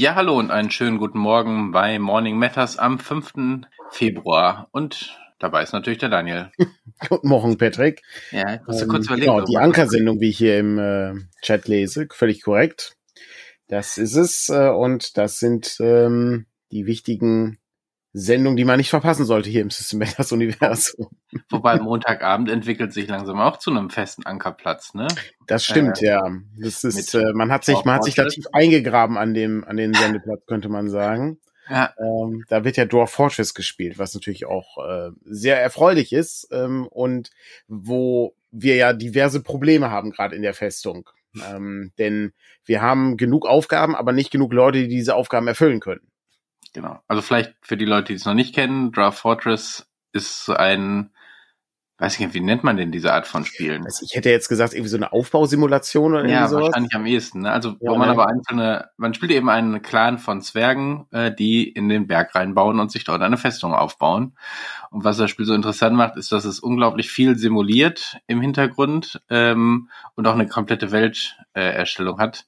Ja, hallo und einen schönen guten Morgen bei Morning Matters am 5. Februar. Und dabei ist natürlich der Daniel. Guten Morgen, Patrick. Ja, ich musste Ähm, kurz überlegen. Genau, die Ankersendung, wie ich hier im äh, Chat lese, völlig korrekt. Das ist es. Äh, und das sind ähm, die wichtigen Sendungen, die man nicht verpassen sollte hier im System Matters Universum. Wobei Montagabend entwickelt sich langsam auch zu einem festen Ankerplatz, ne? Das stimmt, ja. Das ist, äh, man hat sich, man hat sich da tief eingegraben an dem, an den Sendeplatz, könnte man sagen. Ja, Ähm, da wird ja Dwarf Fortress gespielt, was natürlich auch äh, sehr erfreulich ist ähm, und wo wir ja diverse Probleme haben gerade in der Festung. Ähm, denn wir haben genug Aufgaben, aber nicht genug Leute, die diese Aufgaben erfüllen können. Genau. Also vielleicht für die Leute, die es noch nicht kennen, Draft Fortress ist so ein, weiß ich nicht, wie nennt man denn diese Art von Spielen? Also ich hätte jetzt gesagt, irgendwie so eine Aufbausimulation oder Ja, sowas. wahrscheinlich am ehesten. Ne? Also wo Ja, man ne? aber einzelne, man spielt eben einen Clan von Zwergen, äh, die in den Berg reinbauen und sich dort eine Festung aufbauen. Und was das Spiel so interessant macht, ist, dass es unglaublich viel simuliert im Hintergrund ähm, und auch eine komplette Welterstellung äh, hat.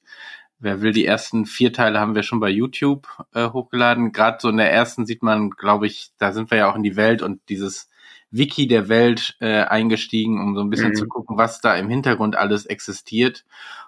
Wer will, die ersten vier Teile haben wir schon bei YouTube äh, hochgeladen. Gerade so in der ersten sieht man, glaube ich, da sind wir ja auch in die Welt und dieses Wiki der Welt äh, eingestiegen, um so ein bisschen Mhm. zu gucken, was da im Hintergrund alles existiert.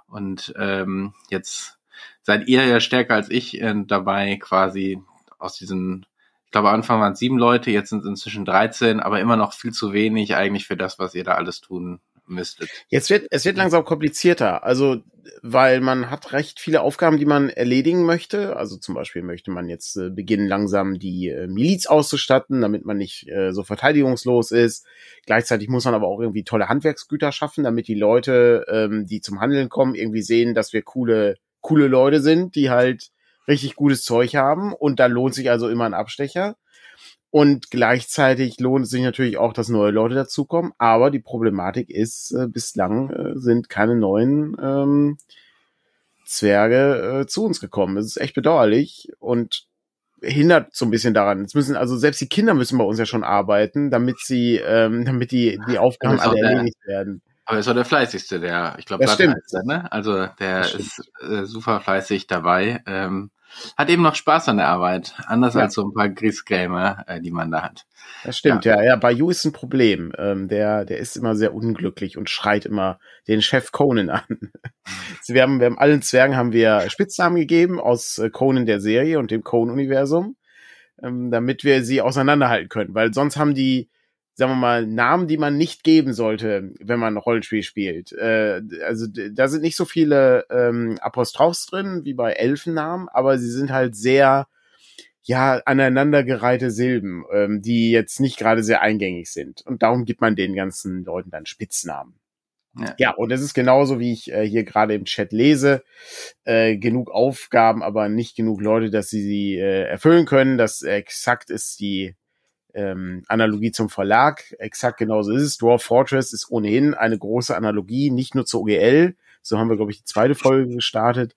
Und ähm, jetzt seid ihr ja stärker als ich äh, dabei, quasi aus diesen, ich glaube, am Anfang waren es sieben Leute, jetzt sind es inzwischen 13, aber immer noch viel zu wenig eigentlich für das, was ihr da alles tun müsstet. Jetzt wird, es wird langsam komplizierter. Also, weil man hat recht viele Aufgaben, die man erledigen möchte. Also zum Beispiel möchte man jetzt äh, beginnen, langsam die äh, Miliz auszustatten, damit man nicht äh, so verteidigungslos ist. Gleichzeitig muss man aber auch irgendwie tolle Handwerksgüter schaffen, damit die Leute, ähm, die zum Handeln kommen, irgendwie sehen, dass wir coole, coole Leute sind, die halt richtig gutes Zeug haben. Und da lohnt sich also immer ein Abstecher. Und gleichzeitig lohnt es sich natürlich auch, dass neue Leute dazukommen. Aber die Problematik ist, äh, bislang äh, sind keine neuen ähm, Zwerge äh, zu uns gekommen. Das ist echt bedauerlich und hindert so ein bisschen daran. Jetzt müssen also selbst die Kinder müssen bei uns ja schon arbeiten, damit sie, ähm, damit die die Aufgaben alle der- erledigt werden. Aber er ist auch der fleißigste, der, ich glaube, ne? Also der ist äh, super fleißig dabei. Ähm, hat eben noch Spaß an der Arbeit, anders Ja. als so ein paar Griesgräme, äh, die man da hat. Das stimmt, ja. ja. Bayou ist ein Problem. Ähm, der, der ist immer sehr unglücklich und schreit immer den Chef Conan an. wir haben, wir haben allen Zwergen haben wir Spitznamen gegeben aus äh, Conan der Serie und dem Conan-Universum, ähm, damit wir sie auseinanderhalten können. Weil sonst haben die, sagen wir mal, Namen, die man nicht geben sollte, wenn man Rollenspiel spielt. Äh, also da sind nicht so viele ähm, Apostrophs drin wie bei Elfennamen, aber sie sind halt sehr ja, aneinandergereihte Silben, ähm, die jetzt nicht gerade sehr eingängig sind. Und darum gibt man den ganzen Leuten dann Spitznamen. Ja. Ja, und es ist genauso, wie ich äh, hier gerade im Chat lese. Äh, genug Aufgaben, aber nicht genug Leute, dass sie sie äh, erfüllen können. Das exakt ist die ähm, Analogie zum Verlag. Exakt genauso ist es. Dwarf Fortress ist ohnehin eine große Analogie, nicht nur zur OGL, so haben wir, glaube ich, die zweite Folge gestartet,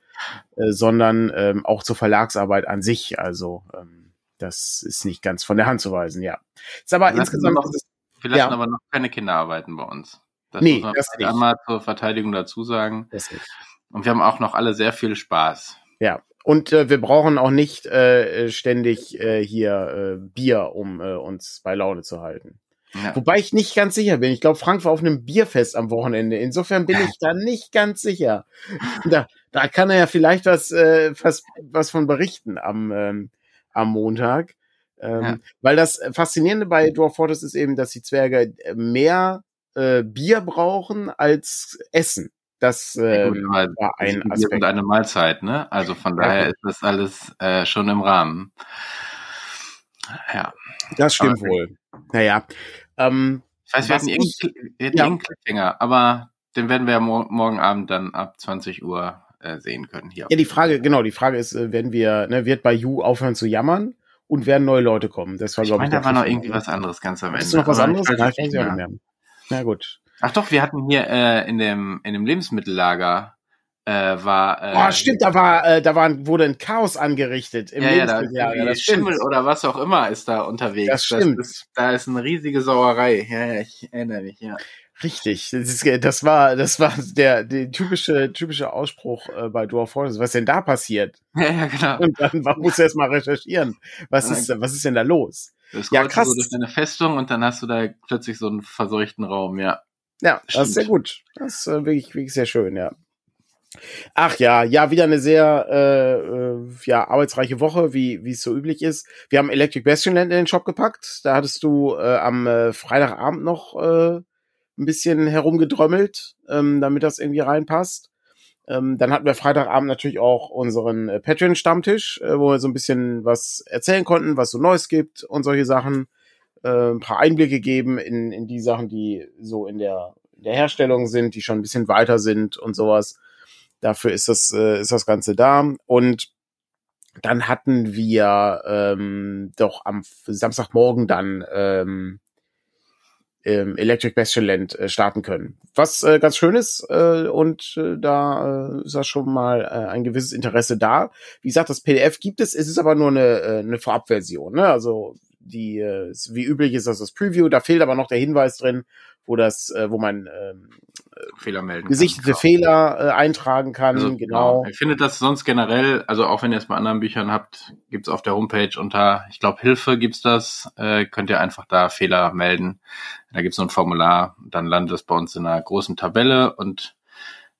äh, sondern ähm, auch zur Verlagsarbeit an sich. Also ähm, das ist nicht ganz von der Hand zu weisen, ja. Ist aber Lassen insgesamt wir noch- ist Wir lassen Ja. aber noch keine Kinder arbeiten bei uns. Das Nee, muss man das einmal zur Verteidigung dazu sagen. das nicht. Und wir haben auch noch alle sehr viel Spaß. Ja. Und äh, wir brauchen auch nicht äh, ständig äh, hier äh, Bier, um äh, uns bei Laune zu halten. Ja. Wobei ich nicht ganz sicher bin. Ich glaube, Frank war auf einem Bierfest am Wochenende. Insofern bin ich da nicht ganz sicher. Da, da kann er ja vielleicht was, äh, was, was von berichten am, ähm, am Montag. Ähm, Ja. Weil das Faszinierende bei Dwarf Fortress ist eben, dass die Zwerge mehr äh, Bier brauchen als Essen. Das Ja, äh, gut, war ein Aspekt. eine Mahlzeit, ne? Also von Ja, daher gut. ist das alles äh, schon im Rahmen. Ja. Das stimmt Aber- wohl. Naja. Ähm, Ich weiß, wir hatten irgendeinen Ja. Cliffhanger, aber den werden wir ja mor morgen Abend dann ab 20 Uhr äh, sehen können hier. ja, die Frage, genau, die Frage ist, äh, werden wir, ne, wird bei You aufhören zu jammern und werden neue Leute kommen? Das war, ich glaube meine, ich, da war noch irgendwie was anderes ganz am Ende. Ist noch was anderes? Nein, ich weiß nicht mehr. Na gut. Ach doch, wir hatten hier äh, in dem in dem Lebensmittellager äh, war äh, Oh, stimmt, da war, äh, da war, wurde ein Chaos angerichtet im ja, ja, da ist das. Schimmel oder was auch immer ist da unterwegs. Das stimmt. ist, da ist eine riesige Sauerei. Ja, ja, ich erinnere mich, ja. Richtig, das, ist, das war das war der, der typische typische Ausspruch äh, bei Dwarf Fortress. Was denn da passiert? Ja, ja, genau. Und dann musst du erst mal recherchieren. Was ist was ist denn da los? Das ja, krass. So durch eine Festung und dann hast du da plötzlich so einen verseuchten Raum, ja. Ja, das, das ist sehr gut. Das ist äh, wirklich, wirklich sehr schön, ja. Ach ja, ja, wieder eine sehr äh, äh, ja, arbeitsreiche Woche, wie wie es so üblich ist. Wir haben Electric Bastionland in den Shop gepackt. Da hattest du äh, am äh, Freitagabend noch äh, ein bisschen herumgedrömmelt, ähm, damit das irgendwie reinpasst. Ähm, dann hatten wir Freitagabend natürlich auch unseren äh, Patreon-Stammtisch, äh, wo wir so ein bisschen was erzählen konnten, was so Neues gibt und solche Sachen. Äh, ein paar Einblicke geben in, in die Sachen, die so in der, in der Herstellung sind, die schon ein bisschen weiter sind und sowas. Dafür ist das, äh, ist das Ganze da. Und dann hatten wir ähm, doch am Samstagmorgen dann ähm, ähm, Electric Bastionland äh, starten können. Was äh, ganz schön ist äh, und äh, da äh, ist da schon mal äh, ein gewisses Interesse da. Wie gesagt, das PDF gibt es, es ist aber nur eine, äh, eine Vorabversion. Ne? Also die, äh, wie üblich ist das das Preview, da fehlt aber noch der Hinweis drin, wo das, äh, wo man ähm, Fehler melden gesichtete kann, Fehler äh, eintragen kann. Also, genau. Ich finde das sonst generell, also auch wenn ihr es bei anderen Büchern habt, gibt's auf der Homepage unter, ich glaube Hilfe gibt's das, äh, könnt ihr einfach da Fehler melden. Da gibt's so ein Formular, dann landet es bei uns in einer großen Tabelle und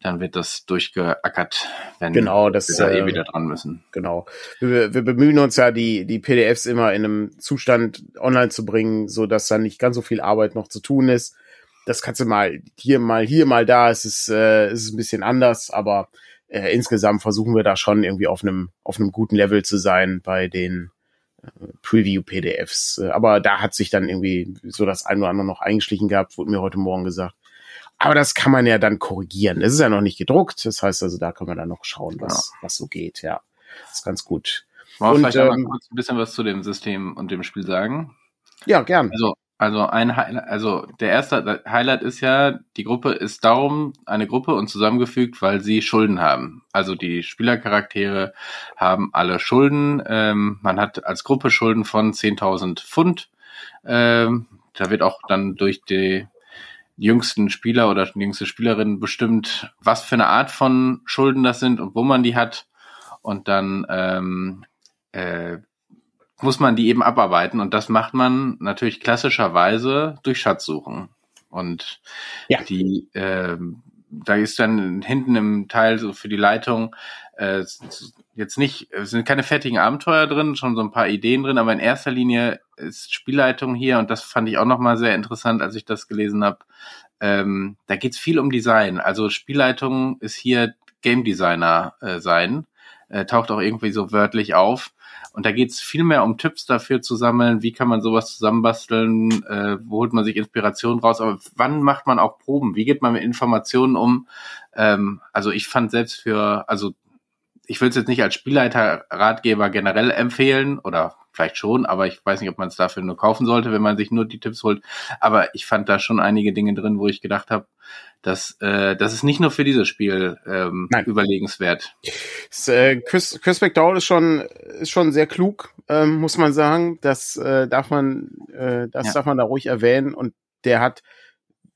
dann wird das durchgeackert, wenn genau, das, wir da eh äh, wieder dran müssen. Genau. Wir, wir bemühen uns ja, die, die PDFs immer in einem Zustand online zu bringen, so dass da nicht ganz so viel Arbeit noch zu tun ist das kannst du mal hier, mal hier, mal da. Es ist, äh, es ist ein bisschen anders, aber äh, insgesamt versuchen wir da schon irgendwie auf einem, auf einem guten Level zu sein bei den äh, Preview-PDFs. Äh, aber da hat sich dann irgendwie so das ein oder andere noch eingeschlichen gehabt, wurde mir heute Morgen gesagt. Aber das kann man ja dann korrigieren. Es ist ja noch nicht gedruckt. Das heißt also, da können wir dann noch schauen, was, ja. was so geht. Ja, das ist ganz gut. Wollen wir vielleicht ähm, mal kurz ein bisschen was zu dem System und dem Spiel sagen? Ja, gern. Also also ein Highlight, also der erste Highlight ist ja, die Gruppe ist darum eine Gruppe und zusammengefügt, weil sie Schulden haben. Also die Spielercharaktere haben alle Schulden. Ähm, man hat als Gruppe Schulden von 10.000 Pfund. Ähm, da wird auch dann durch die jüngsten Spieler oder jüngste Spielerin bestimmt, was für eine Art von Schulden das sind und wo man die hat. Und dann ähm, äh, muss man die eben abarbeiten und das macht man natürlich klassischerweise durch Schatzsuchen. Und ja. die, äh, da ist dann hinten im Teil so für die Leitung äh, jetzt nicht, es sind keine fertigen Abenteuer drin, schon so ein paar Ideen drin, aber in erster Linie ist Spielleitung hier und das fand ich auch nochmal sehr interessant, als ich das gelesen habe. Ähm, da geht's viel um Design. Also Spielleitung ist hier Game Designer äh, sein, äh, taucht auch irgendwie so wörtlich auf. Und da geht es viel mehr um Tipps dafür zu sammeln, wie kann man sowas zusammenbasteln, äh, wo holt man sich Inspiration raus, aber wann macht man auch Proben, wie geht man mit Informationen um? Ähm, also ich fand selbst für, also ich will es jetzt nicht als Spielleiter-Ratgeber generell empfehlen oder vielleicht schon, aber ich weiß nicht, ob man es dafür nur kaufen sollte, wenn man sich nur die Tipps holt. Aber ich fand da schon einige Dinge drin, wo ich gedacht habe, das, äh, das ist nicht nur für dieses Spiel ähm, Nein. überlegenswert. Das, äh, Chris, Chris McDowell ist schon, ist schon sehr klug, ähm, muss man sagen. Das äh, darf man, äh, das ja. darf man da ruhig erwähnen. Und der hat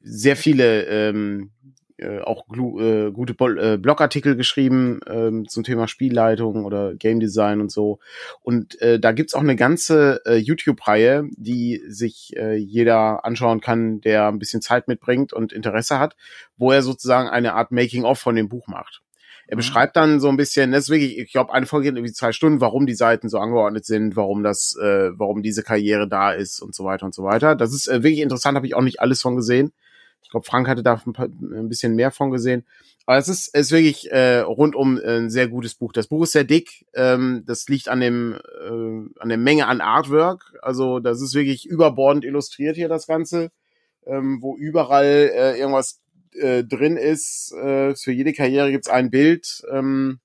sehr viele ähm, äh, auch äh, gute äh, Blogartikel geschrieben äh, zum Thema Spielleitung oder Game Design und so. Und äh, da gibt's auch eine ganze äh, YouTube-Reihe, die sich äh, jeder anschauen kann, der ein bisschen Zeit mitbringt und Interesse hat, wo er sozusagen eine Art Making-of von dem Buch macht. Er mhm. beschreibt dann so ein bisschen, das ist wirklich, ich glaube, eine Folge geht irgendwie zwei Stunden, warum die Seiten so angeordnet sind, warum das, äh, warum diese Karriere da ist und so weiter und so weiter. Das ist äh, wirklich interessant, habe ich auch nicht alles von gesehen. Ich glaube, Frank hatte da ein, paar, ein, bisschen mehr von gesehen. Aber es ist, ist wirklich äh, rundum ein sehr gutes Buch. Das Buch ist sehr dick. Ähm, das liegt an dem äh, an der Menge an Artwork. Also das ist wirklich überbordend illustriert hier das Ganze, ähm, wo überall äh, irgendwas äh, drin ist. Äh, für jede Karriere gibt's ein Bild. Ähm,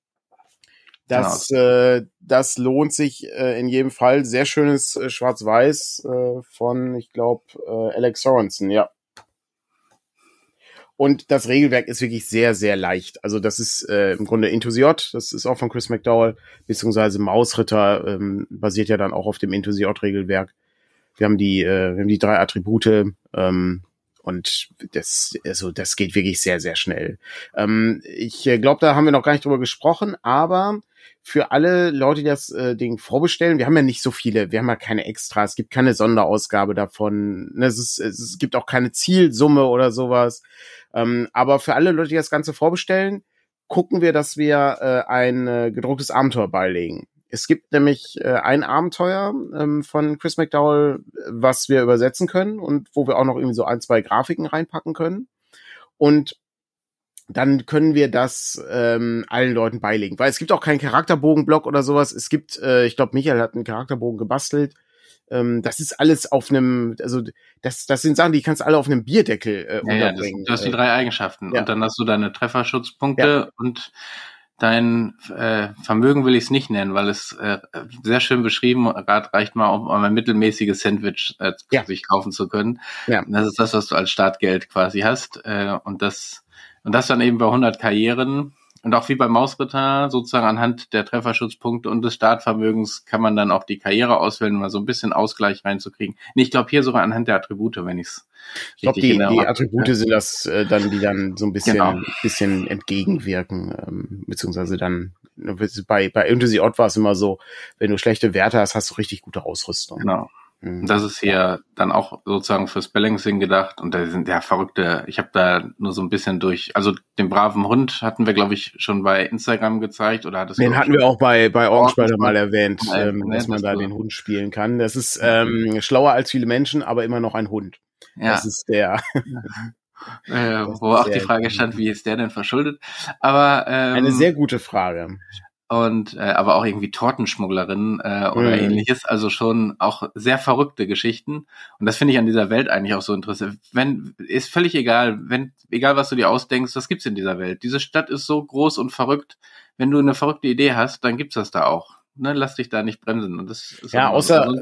das, genau. äh, das lohnt sich äh, in jedem Fall. Sehr schönes äh, Schwarz-Weiß äh, von, ich glaube, äh, Alex Sorensen, ja. Und das Regelwerk ist wirklich sehr, sehr leicht. Also das ist äh, im Grunde Intusiot, das ist auch von Chris McDowell, beziehungsweise Mausritter ähm, basiert ja dann auch auf dem Intusiot-Regelwerk. Wir haben die, äh, wir haben die drei Attribute ähm, und das, also das geht wirklich sehr, sehr schnell. Ähm, ich äh, glaube, da haben wir noch gar nicht drüber gesprochen, aber für alle Leute, die das äh, Ding vorbestellen, wir haben ja nicht so viele, wir haben ja keine Extra, es gibt keine Sonderausgabe davon, ne, es, ist, es gibt auch keine Zielsumme oder sowas. Ähm, aber für alle Leute, die das Ganze vorbestellen, gucken wir, dass wir äh, ein äh, gedrucktes Abenteuer beilegen. Es gibt nämlich äh, ein Abenteuer ähm, von Chris McDowell, was wir übersetzen können und wo wir auch noch irgendwie so ein, zwei Grafiken reinpacken können. Und dann können wir das ähm, allen Leuten beilegen. Weil es gibt auch keinen Charakterbogenblock oder sowas. Es gibt, äh, ich glaube, Michael hat einen Charakterbogen gebastelt. Ähm, das ist alles auf einem, also das, das sind Sachen, die kannst du alle auf einem Bierdeckel äh, ja, ja, das, du hast die drei Eigenschaften ja. und dann hast du deine Trefferschutzpunkte ja. und dein äh, Vermögen will ich es nicht nennen, weil es äh, sehr schön beschrieben gerade reicht mal, um ein mittelmäßiges Sandwich äh, ja. sich kaufen zu können. Ja. Das ist das, was du als Startgeld quasi hast äh, und das und das dann eben bei 100 Karrieren und auch wie beim Mausritter, sozusagen anhand der Trefferschutzpunkte und des Startvermögens kann man dann auch die Karriere auswählen, um mal so ein bisschen Ausgleich reinzukriegen. Nee, ich glaube hier sogar anhand der Attribute, wenn ich es ich glaube, die, die Attribute sind das äh, dann, die dann so ein bisschen, genau. bisschen entgegenwirken, ähm, beziehungsweise dann bei, bei Fantasy Odd war es immer so, wenn du schlechte Werte hast, hast du richtig gute Ausrüstung. Genau. Mhm. Das ist hier dann auch sozusagen fürs Balancing gedacht und da sind ja verrückte, ich habe da nur so ein bisschen durch, also den braven Hund hatten wir, glaube ich, schon bei Instagram gezeigt oder hat es Den hatten wir auch bei, bei Orgenspalter mal erwähnt, ähm, dass man da den Hund spielen kann. Das ist ähm, schlauer als viele Menschen, aber immer noch ein Hund. Ja. Das ist der. Äh, wo auch die Frage stand, wie ist der denn verschuldet? Aber ähm, eine sehr gute Frage und äh, aber auch irgendwie Tortenschmugglerin äh, oder mhm. ähnliches, also schon auch sehr verrückte Geschichten und das finde ich an dieser Welt eigentlich auch so interessant. Wenn ist völlig egal, wenn egal was du dir ausdenkst, das gibt's in dieser Welt. Diese Stadt ist so groß und verrückt. Wenn du eine verrückte Idee hast, dann gibt's das da auch. Ne, lass dich da nicht bremsen und das ist ja außer so,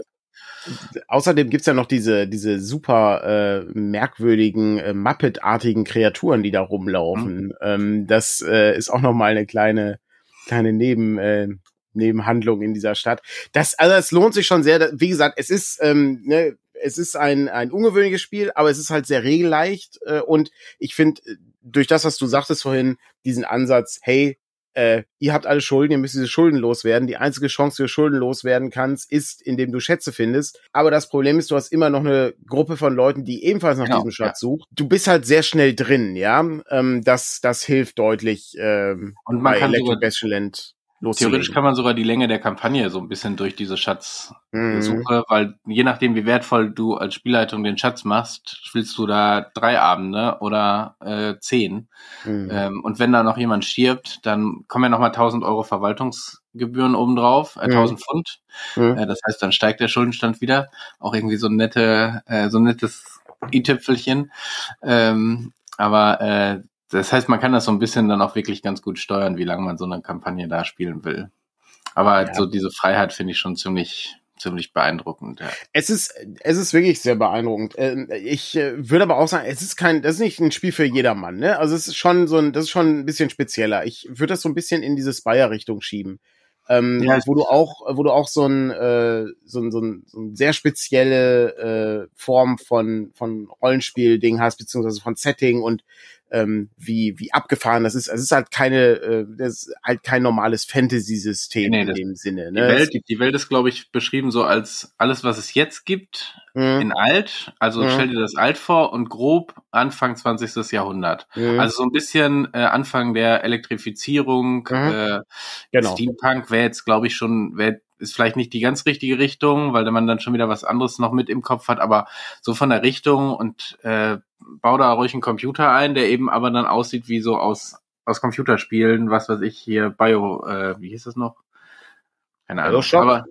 Außerdem gibt's ja noch diese, diese super äh, merkwürdigen, äh, Muppet-artigen Kreaturen, die da rumlaufen. Mhm. Ähm, das äh, ist auch noch mal eine kleine kleine Neben, äh, Nebenhandlung in dieser Stadt. Das, also es lohnt sich schon sehr. Wie gesagt, es ist, ähm, ne, es ist ein, ein ungewöhnliches Spiel, aber es ist halt sehr regelleicht. Äh, und ich finde, durch das, was du sagtest vorhin, diesen Ansatz, hey, äh, ihr habt alle Schulden, ihr müsst diese Schulden loswerden. Die einzige Chance, wie du Schulden loswerden kannst, ist, indem du Schätze findest. Aber das Problem ist, du hast immer noch eine Gruppe von Leuten, die ebenfalls nach genau, diesem Schatz ja. sucht. Du bist halt sehr schnell drin, ja. Ähm, das, das hilft deutlich ähm, Und man bei kann Electric Battleland loszulegen. Theoretisch kann man sogar die Länge der Kampagne so ein bisschen durch diese Schatzsuche, mhm. weil je nachdem, wie wertvoll du als Spielleitung den Schatz machst, spielst du da drei Abende oder äh, zehn. Mhm. Ähm, und wenn da noch jemand stirbt, dann kommen ja nochmal 1000 Euro Verwaltungsgebühren obendrauf, äh, 1000 mhm. Pfund. Mhm. Äh, das heißt, dann steigt der Schuldenstand wieder. Auch irgendwie so ein nette, äh, so ein nettes i-Tüpfelchen. Ähm, aber äh, das heißt, man kann das so ein bisschen dann auch wirklich ganz gut steuern, wie lange man so eine Kampagne da spielen will. Aber ja. so diese Freiheit finde ich schon ziemlich ziemlich beeindruckend. Ja. Es ist es ist wirklich sehr beeindruckend. Ähm, ich äh, würde aber auch sagen, es ist kein das ist nicht ein Spiel für jedermann, ne? Also es ist schon so ein das ist schon ein bisschen spezieller. Ich würde das so ein bisschen in diese Spire Richtung schieben. Ähm, ja, wo du auch, wo du auch so ein, äh, so ein, so ein, so ein sehr spezielle äh, Form von von Rollenspiel-Ding hast, beziehungsweise von Setting und ähm, wie, wie abgefahren das ist. Also es ist halt keine, äh, das ist halt kein normales Fantasy-System nee, in dem Sinne. Ne? Die, Welt, die Welt ist, glaube ich, beschrieben so als alles, was es jetzt gibt, mhm. in alt. Also mhm. stell dir das alt vor und grob Anfang 20. Jahrhundert. Mhm. Also so ein bisschen äh, Anfang der Elektrifizierung. Mhm. Äh, genau. Steampunk wäre jetzt, glaube ich, schon, wäre ist vielleicht nicht die ganz richtige Richtung, weil man dann schon wieder was anderes noch mit im Kopf hat, aber so von der Richtung und äh, bau da ruhig einen Computer ein, der eben aber dann aussieht wie so aus, aus Computerspielen, was weiß ich hier, Bio, äh, wie hieß das noch? Keine Ahnung. Bioshock? Aber,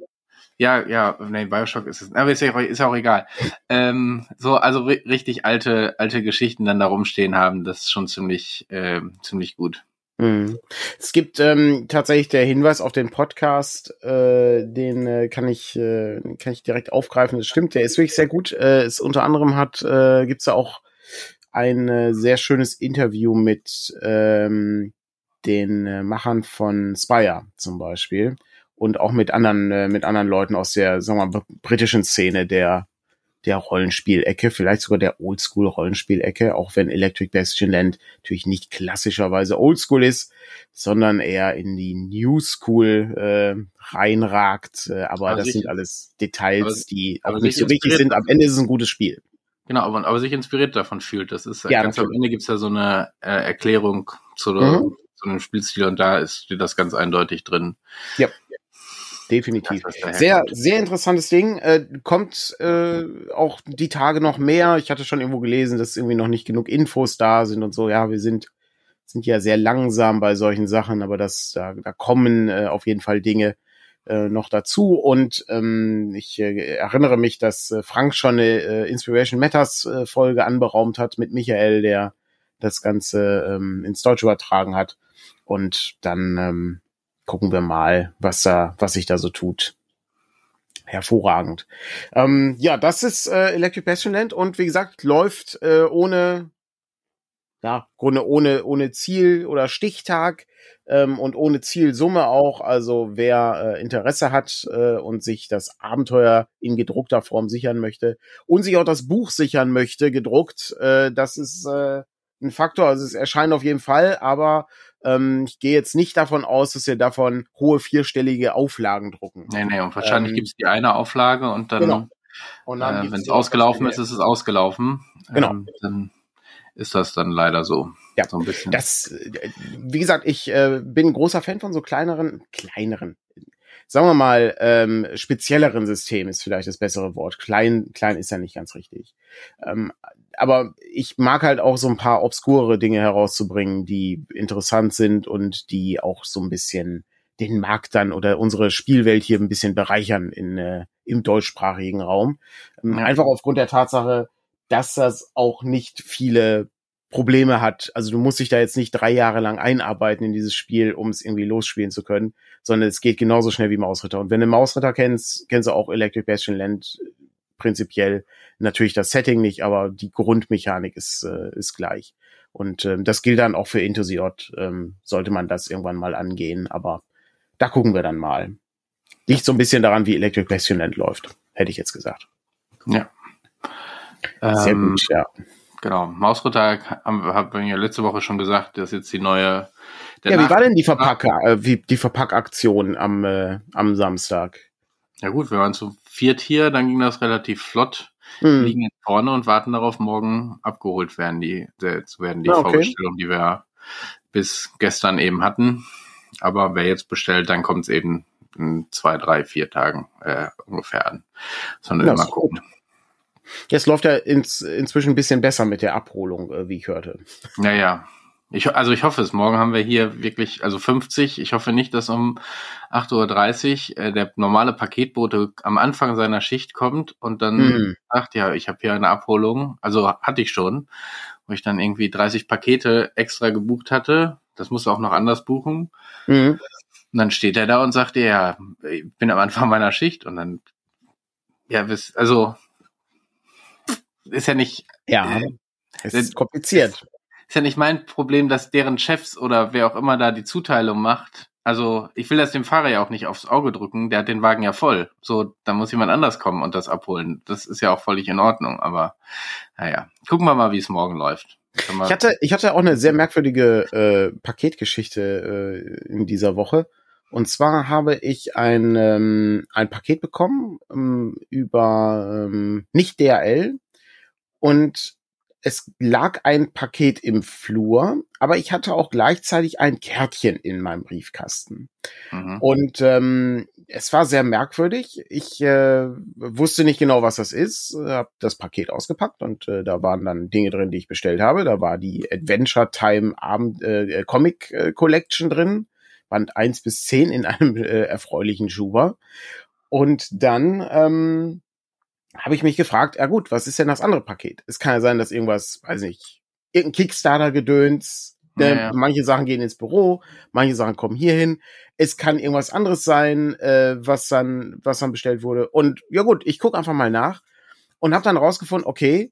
ja, ja, nee, Bioshock ist es, aber ist ja, ist ja auch egal. Ähm, so, also richtig alte, alte Geschichten dann da rumstehen haben, das ist schon ziemlich, äh, ziemlich gut. Mhm. Es gibt ähm, tatsächlich der Hinweis auf den Podcast, äh, den äh, kann ich äh, kann ich direkt aufgreifen. Das stimmt, der ist wirklich sehr gut. Äh, ist unter anderem hat äh, gibt's da auch ein äh, sehr schönes Interview mit ähm, den äh, Machern von Spire zum Beispiel und auch mit anderen äh, mit anderen Leuten aus der sagen wir mal, britischen Szene der der Rollenspielecke, vielleicht sogar der Oldschool-Rollenspielecke, auch wenn Electric Bastion Land natürlich nicht klassischerweise Oldschool ist, sondern eher in die New School äh, reinragt. Äh, aber, aber das sind alles Details, aber, die auch nicht so wichtig sind. Am Ende ist es ein gutes Spiel. Genau, aber, aber sich inspiriert davon fühlt. Das ist ja, ganz natürlich. am Ende gibt's ja so eine äh, Erklärung zu, mhm. zu einem Spielstil und da ist steht das ganz eindeutig drin. Ja. Definitiv. Sehr, sehr interessantes Ding. Äh, kommt äh, auch die Tage noch mehr. Ich hatte schon irgendwo gelesen, dass irgendwie noch nicht genug Infos da sind und so. Ja, wir sind, sind ja sehr langsam bei solchen Sachen, aber das, da, da kommen äh, auf jeden Fall Dinge äh, noch dazu. Und ähm, ich äh, erinnere mich, dass äh, Frank schon eine äh, Inspiration Matters äh, Folge anberaumt hat mit Michael, der das Ganze ähm, ins Deutsche übertragen hat. Und dann ähm, gucken wir mal, was da, was sich da so tut. Hervorragend. Ähm, ja, das ist äh, Electric Bastion Land und wie gesagt, läuft äh, ohne, ja, Grunde ohne, ohne Ziel oder Stichtag ähm, und ohne Zielsumme auch. Also wer äh, Interesse hat äh, und sich das Abenteuer in gedruckter Form sichern möchte und sich auch das Buch sichern möchte, gedruckt, äh, das ist äh, ein Faktor. Also es erscheint auf jeden Fall, aber ähm, ich gehe jetzt nicht davon aus, dass wir davon hohe vierstellige Auflagen drucken. Nee, nee, und wahrscheinlich ähm, gibt es die eine Auflage und dann, genau. dann äh, wenn es ausgelaufen ist, ist es ausgelaufen. Genau. Ähm, dann ist das dann leider so. Ja, so ein bisschen. Das, äh, wie gesagt, ich äh, bin großer Fan von so kleineren, kleineren, sagen wir mal, ähm, spezielleren Systemen ist vielleicht das bessere Wort. Klein, klein ist ja nicht ganz richtig. Ähm, aber ich mag halt auch so ein paar obskure Dinge herauszubringen, die interessant sind und die auch so ein bisschen den Markt dann oder unsere Spielwelt hier ein bisschen bereichern in, äh, im deutschsprachigen Raum. Ähm, ja. Einfach aufgrund der Tatsache, dass das auch nicht viele Probleme hat. Also du musst dich da jetzt nicht drei Jahre lang einarbeiten in dieses Spiel, um es irgendwie losspielen zu können, sondern es geht genauso schnell wie Mausritter. Und wenn du Mausritter kennst, kennst du auch Electric Bastion Land prinzipiell natürlich das Setting nicht, aber die Grundmechanik ist, äh, ist gleich. Und ähm, das gilt dann auch für Intosiot, ähm, sollte man das irgendwann mal angehen, aber da gucken wir dann mal. Liegt so ein bisschen daran, wie Electric Bastion Land läuft, hätte ich jetzt gesagt. Ja. Sehr ähm, gut, ja. Genau. Mausritter habe ich ja letzte Woche schon gesagt, dass jetzt die neue. ja, wie war denn die Verpack, äh, wie, die Verpackaktion am, äh, am Samstag? Ja gut, wir waren zu viert hier, dann ging das relativ flott. Hm. liegen jetzt vorne und warten darauf, morgen abgeholt werden die, zu werden die ah, okay. Vorbestellungen, die wir bis gestern eben hatten. Aber wer jetzt bestellt, dann kommt es eben in zwei, drei, vier Tagen äh, ungefähr an. Sondern ja, immer gucken. Jetzt läuft ja ins, inzwischen ein bisschen besser mit der Abholung, äh, wie ich hörte. Naja, ich, also ich hoffe es. Morgen haben wir hier wirklich, also 50. Ich hoffe nicht, dass um 8.30 Uhr äh, der normale Paketbote am Anfang seiner Schicht kommt und dann mhm. sagt, ja, ich habe hier eine Abholung. Also hatte ich schon, wo ich dann irgendwie 30 Pakete extra gebucht hatte. Das muss auch noch anders buchen. Mhm. Und dann steht er da und sagt, ja, ich bin am Anfang meiner Schicht und dann, ja, also ist ja nicht. Ja, äh, es ist kompliziert ist ja nicht mein Problem, dass deren Chefs oder wer auch immer da die Zuteilung macht. Also ich will das dem Fahrer ja auch nicht aufs Auge drücken, der hat den Wagen ja voll. So, da muss jemand anders kommen und das abholen. Das ist ja auch völlig in Ordnung, aber naja, gucken wir mal, wie es morgen läuft. Ich hatte, ich hatte auch eine sehr merkwürdige äh, Paketgeschichte äh, in dieser Woche. Und zwar habe ich ein, ähm, ein Paket bekommen ähm, über ähm, nicht DRL und es lag ein Paket im Flur, aber ich hatte auch gleichzeitig ein Kärtchen in meinem Briefkasten. Mhm. Und ähm, es war sehr merkwürdig. Ich äh, wusste nicht genau, was das ist, habe das Paket ausgepackt und äh, da waren dann Dinge drin, die ich bestellt habe. Da war die Adventure Time Abend äh, Comic äh, Collection drin, Band eins bis zehn in einem äh, erfreulichen Schuber. Und dann ähm, habe ich mich gefragt, ja gut, was ist denn das andere Paket? Es kann ja sein, dass irgendwas, weiß nicht, irgendein Kickstarter-Gedöns, ne? ja, ja. manche Sachen gehen ins Büro, manche Sachen kommen hierhin. Es kann irgendwas anderes sein, äh, was dann, was dann bestellt wurde. Und ja gut, ich gucke einfach mal nach und habe dann rausgefunden, okay,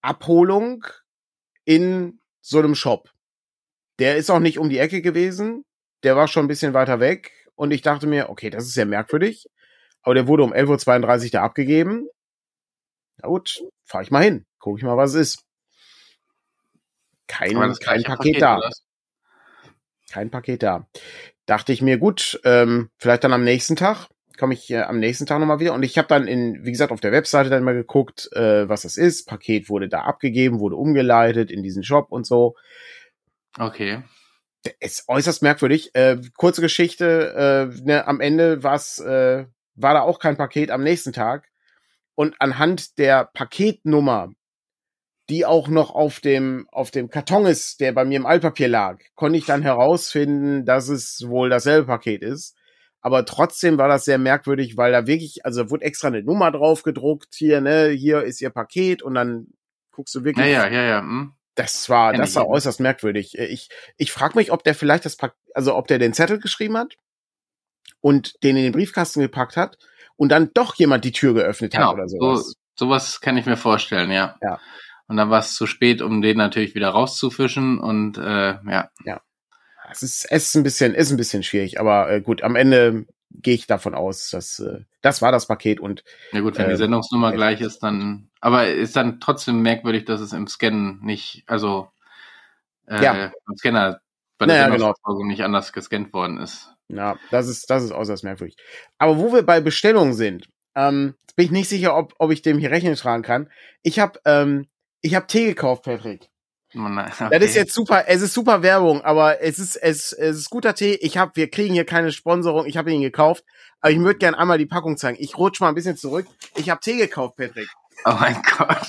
Abholung in so einem Shop. Der ist auch nicht um die Ecke gewesen, der war schon ein bisschen weiter weg und ich dachte mir, okay, das ist ja merkwürdig aber der wurde um 11.32 Uhr da abgegeben. Na gut, fahr ich mal hin. Guck ich mal, was es ist. Kein, kein Paket, Paket da. Oder? Kein Paket da. Dachte ich mir, gut, ähm, vielleicht dann am nächsten Tag komme ich äh, am nächsten Tag nochmal wieder. Und ich habe dann in, wie gesagt, auf der Webseite dann mal geguckt, äh, was das ist. Paket wurde da abgegeben, wurde umgeleitet in diesen Shop und so. Okay. Ist äußerst merkwürdig. Äh, kurze Geschichte, äh, ne, am Ende war's, äh, war da auch kein Paket am nächsten Tag. Und anhand der Paketnummer, die auch noch auf dem, auf dem Karton ist, der bei mir im Altpapier lag, konnte ich dann herausfinden, dass es wohl dasselbe Paket ist. Aber trotzdem war das sehr merkwürdig, weil da wirklich, also wurde extra eine Nummer drauf gedruckt, hier, ne, hier ist ihr Paket und dann guckst du wirklich. Ja, ja, ja, ja. Hm. Das war, das war äußerst merkwürdig. Ich, ich frage mich, ob der vielleicht das Paket, also ob der den Zettel geschrieben hat und den in den Briefkasten gepackt hat und dann doch jemand die Tür geöffnet genau, hat oder sowas. So, sowas kann ich mir vorstellen, ja. Ja. Und dann war es zu spät, um den natürlich wieder rauszufischen und äh, ja. Ja. Es ist, es ist ein bisschen, ist ein bisschen schwierig, aber äh, gut, am Ende gehe ich davon aus, dass äh, das war das Paket und ja gut, wenn äh, die Sendungsnummer äh, gleich ist, dann aber ist dann trotzdem merkwürdig, dass es im Scannen nicht, also äh, ja. im Scanner bei der naja, genau. nicht anders gescannt worden ist. Ja, das ist das ist äußerst merkwürdig. Aber wo wir bei Bestellungen sind, ähm, bin ich nicht sicher, ob ob ich dem hier Rechnung tragen kann. Ich habe ähm, ich habe Tee gekauft, Patrick. Oh okay. Das ist jetzt super, es ist super Werbung, aber es ist, es, es ist guter Tee. Ich habe, wir kriegen hier keine Sponsorung, ich habe ihn gekauft, aber ich würde gerne einmal die Packung zeigen. Ich rutsche mal ein bisschen zurück. Ich habe Tee gekauft, Patrick. Oh mein Gott.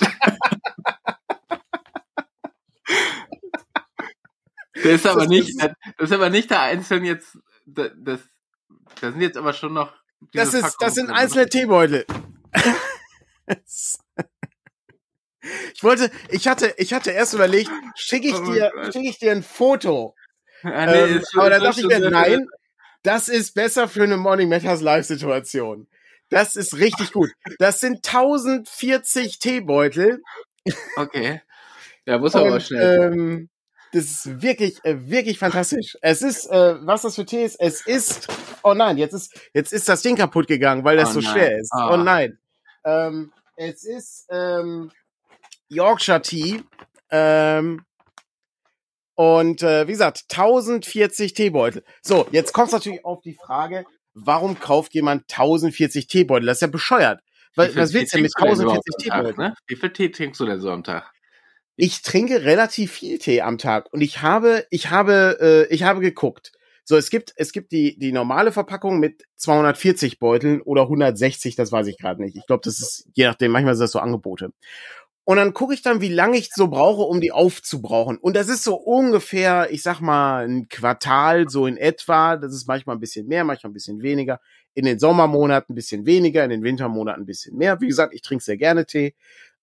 das ist aber nicht, das ist aber nicht der einzelne jetzt, das, das, das sind jetzt aber schon noch. Das ist, das sind einzelne Teebeutel. Ich wollte, ich hatte, ich hatte erst überlegt, schicke ich oh dir, schicke ich dir ein Foto. Ja, nee, ähm, aber da dachte ich mir, nein, das ist besser für eine Morning Matters Live-Situation. Das ist richtig gut. Das sind 1040 Teebeutel. Okay. Ja, muss aber schnell. Ähm, das ist wirklich, äh, wirklich fantastisch. Es ist, äh, was das für Tee ist, es ist, oh nein, jetzt ist, jetzt ist das Ding kaputt gegangen, weil das oh so nein. schwer ist. Oh, oh nein. Ähm, es ist, ähm, Yorkshire Tea. Ähm, und äh, wie gesagt, 1040 Teebeutel. So, jetzt kommt natürlich auf die Frage, warum kauft jemand 1040 Teebeutel? Das ist ja bescheuert. Was, was willst du denn mit 1040 Teebeutel? Ne? Wie viel Tee trinkst du denn so am Tag? Ich trinke relativ viel Tee am Tag und ich habe, ich habe, äh, ich habe geguckt. So, es gibt, es gibt die, die normale Verpackung mit 240 Beuteln oder 160, das weiß ich gerade nicht. Ich glaube, das ist, je nachdem, manchmal sind das so Angebote. Und dann gucke ich dann, wie lange ich so brauche, um die aufzubrauchen. Und das ist so ungefähr, ich sag mal, ein Quartal so in etwa. Das ist manchmal ein bisschen mehr, manchmal ein bisschen weniger. In den Sommermonaten ein bisschen weniger, in den Wintermonaten ein bisschen mehr. Wie gesagt, ich trinke sehr gerne Tee.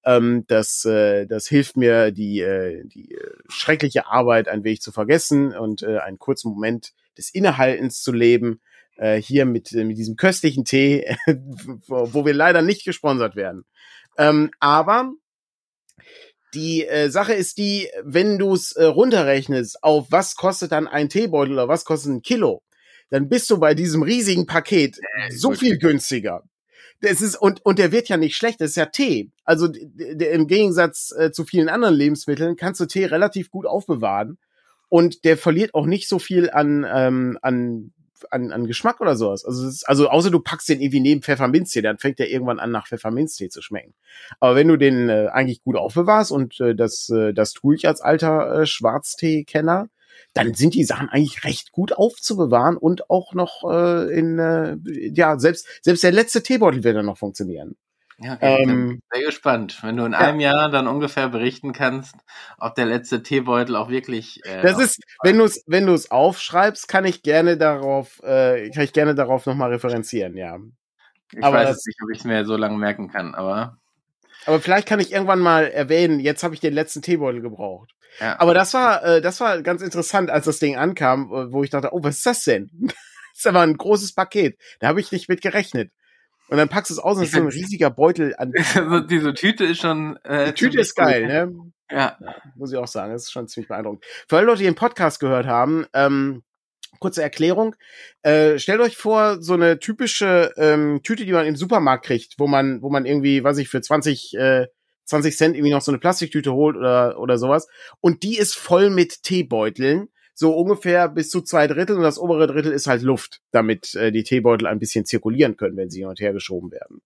Ähm, das, äh, das hilft mir, die, äh, die äh, schreckliche Arbeit ein wenig zu vergessen und äh, einen kurzen Moment des Innehaltens zu leben. Äh, hier mit, äh, mit diesem köstlichen Tee, wo, wo wir leider nicht gesponsert werden. Ähm, aber die äh, Sache ist die, wenn du es äh, runterrechnest, auf was kostet dann ein Teebeutel oder was kostet ein Kilo, dann bist du bei diesem riesigen Paket äh, so viel günstiger. Das ist, und, und der wird ja nicht schlecht, das ist ja Tee. Also der, im Gegensatz äh, zu vielen anderen Lebensmitteln kannst du Tee relativ gut aufbewahren. Und der verliert auch nicht so viel an, ähm, an an, an Geschmack oder sowas. Also, ist, also außer du packst den irgendwie neben Pfefferminztee, dann fängt der irgendwann an nach Pfefferminztee zu schmecken. Aber wenn du den äh, eigentlich gut aufbewahrst und äh, das, äh, das tue ich als alter äh, Schwarztee-Kenner, dann sind die Sachen eigentlich recht gut aufzubewahren und auch noch äh, in äh, ja selbst selbst der letzte Teebeutel wird dann noch funktionieren. Ja, okay, ähm, sehr gespannt, wenn du in ja. einem Jahr dann ungefähr berichten kannst, ob der letzte Teebeutel auch wirklich. Äh, das ist, wenn du es, wenn du es aufschreibst, kann ich gerne darauf, äh, kann ich gerne darauf nochmal referenzieren, ja. Ich aber weiß das, nicht, ob ich es mir so lange merken kann, aber. Aber vielleicht kann ich irgendwann mal erwähnen, jetzt habe ich den letzten Teebeutel gebraucht. Ja. Aber das war, äh, das war ganz interessant, als das Ding ankam, wo ich dachte, oh, was ist das denn? das ist aber ein großes Paket. Da habe ich nicht mit gerechnet. Und dann packst du es aus und es ist so ein riesiger Beutel an. also diese Tüte ist schon. Äh, die Tüte ist geil, ne? Ja. ja. Muss ich auch sagen, das ist schon ziemlich beeindruckend. Für alle Leute, die den Podcast gehört haben, ähm, kurze Erklärung. Äh, stellt euch vor, so eine typische ähm, Tüte, die man im Supermarkt kriegt, wo man, wo man irgendwie, weiß ich, für 20, äh, 20 Cent irgendwie noch so eine Plastiktüte holt oder, oder sowas. Und die ist voll mit Teebeuteln. So ungefähr bis zu zwei Drittel und das obere Drittel ist halt Luft, damit äh, die Teebeutel ein bisschen zirkulieren können, wenn sie hin und her geschoben werden.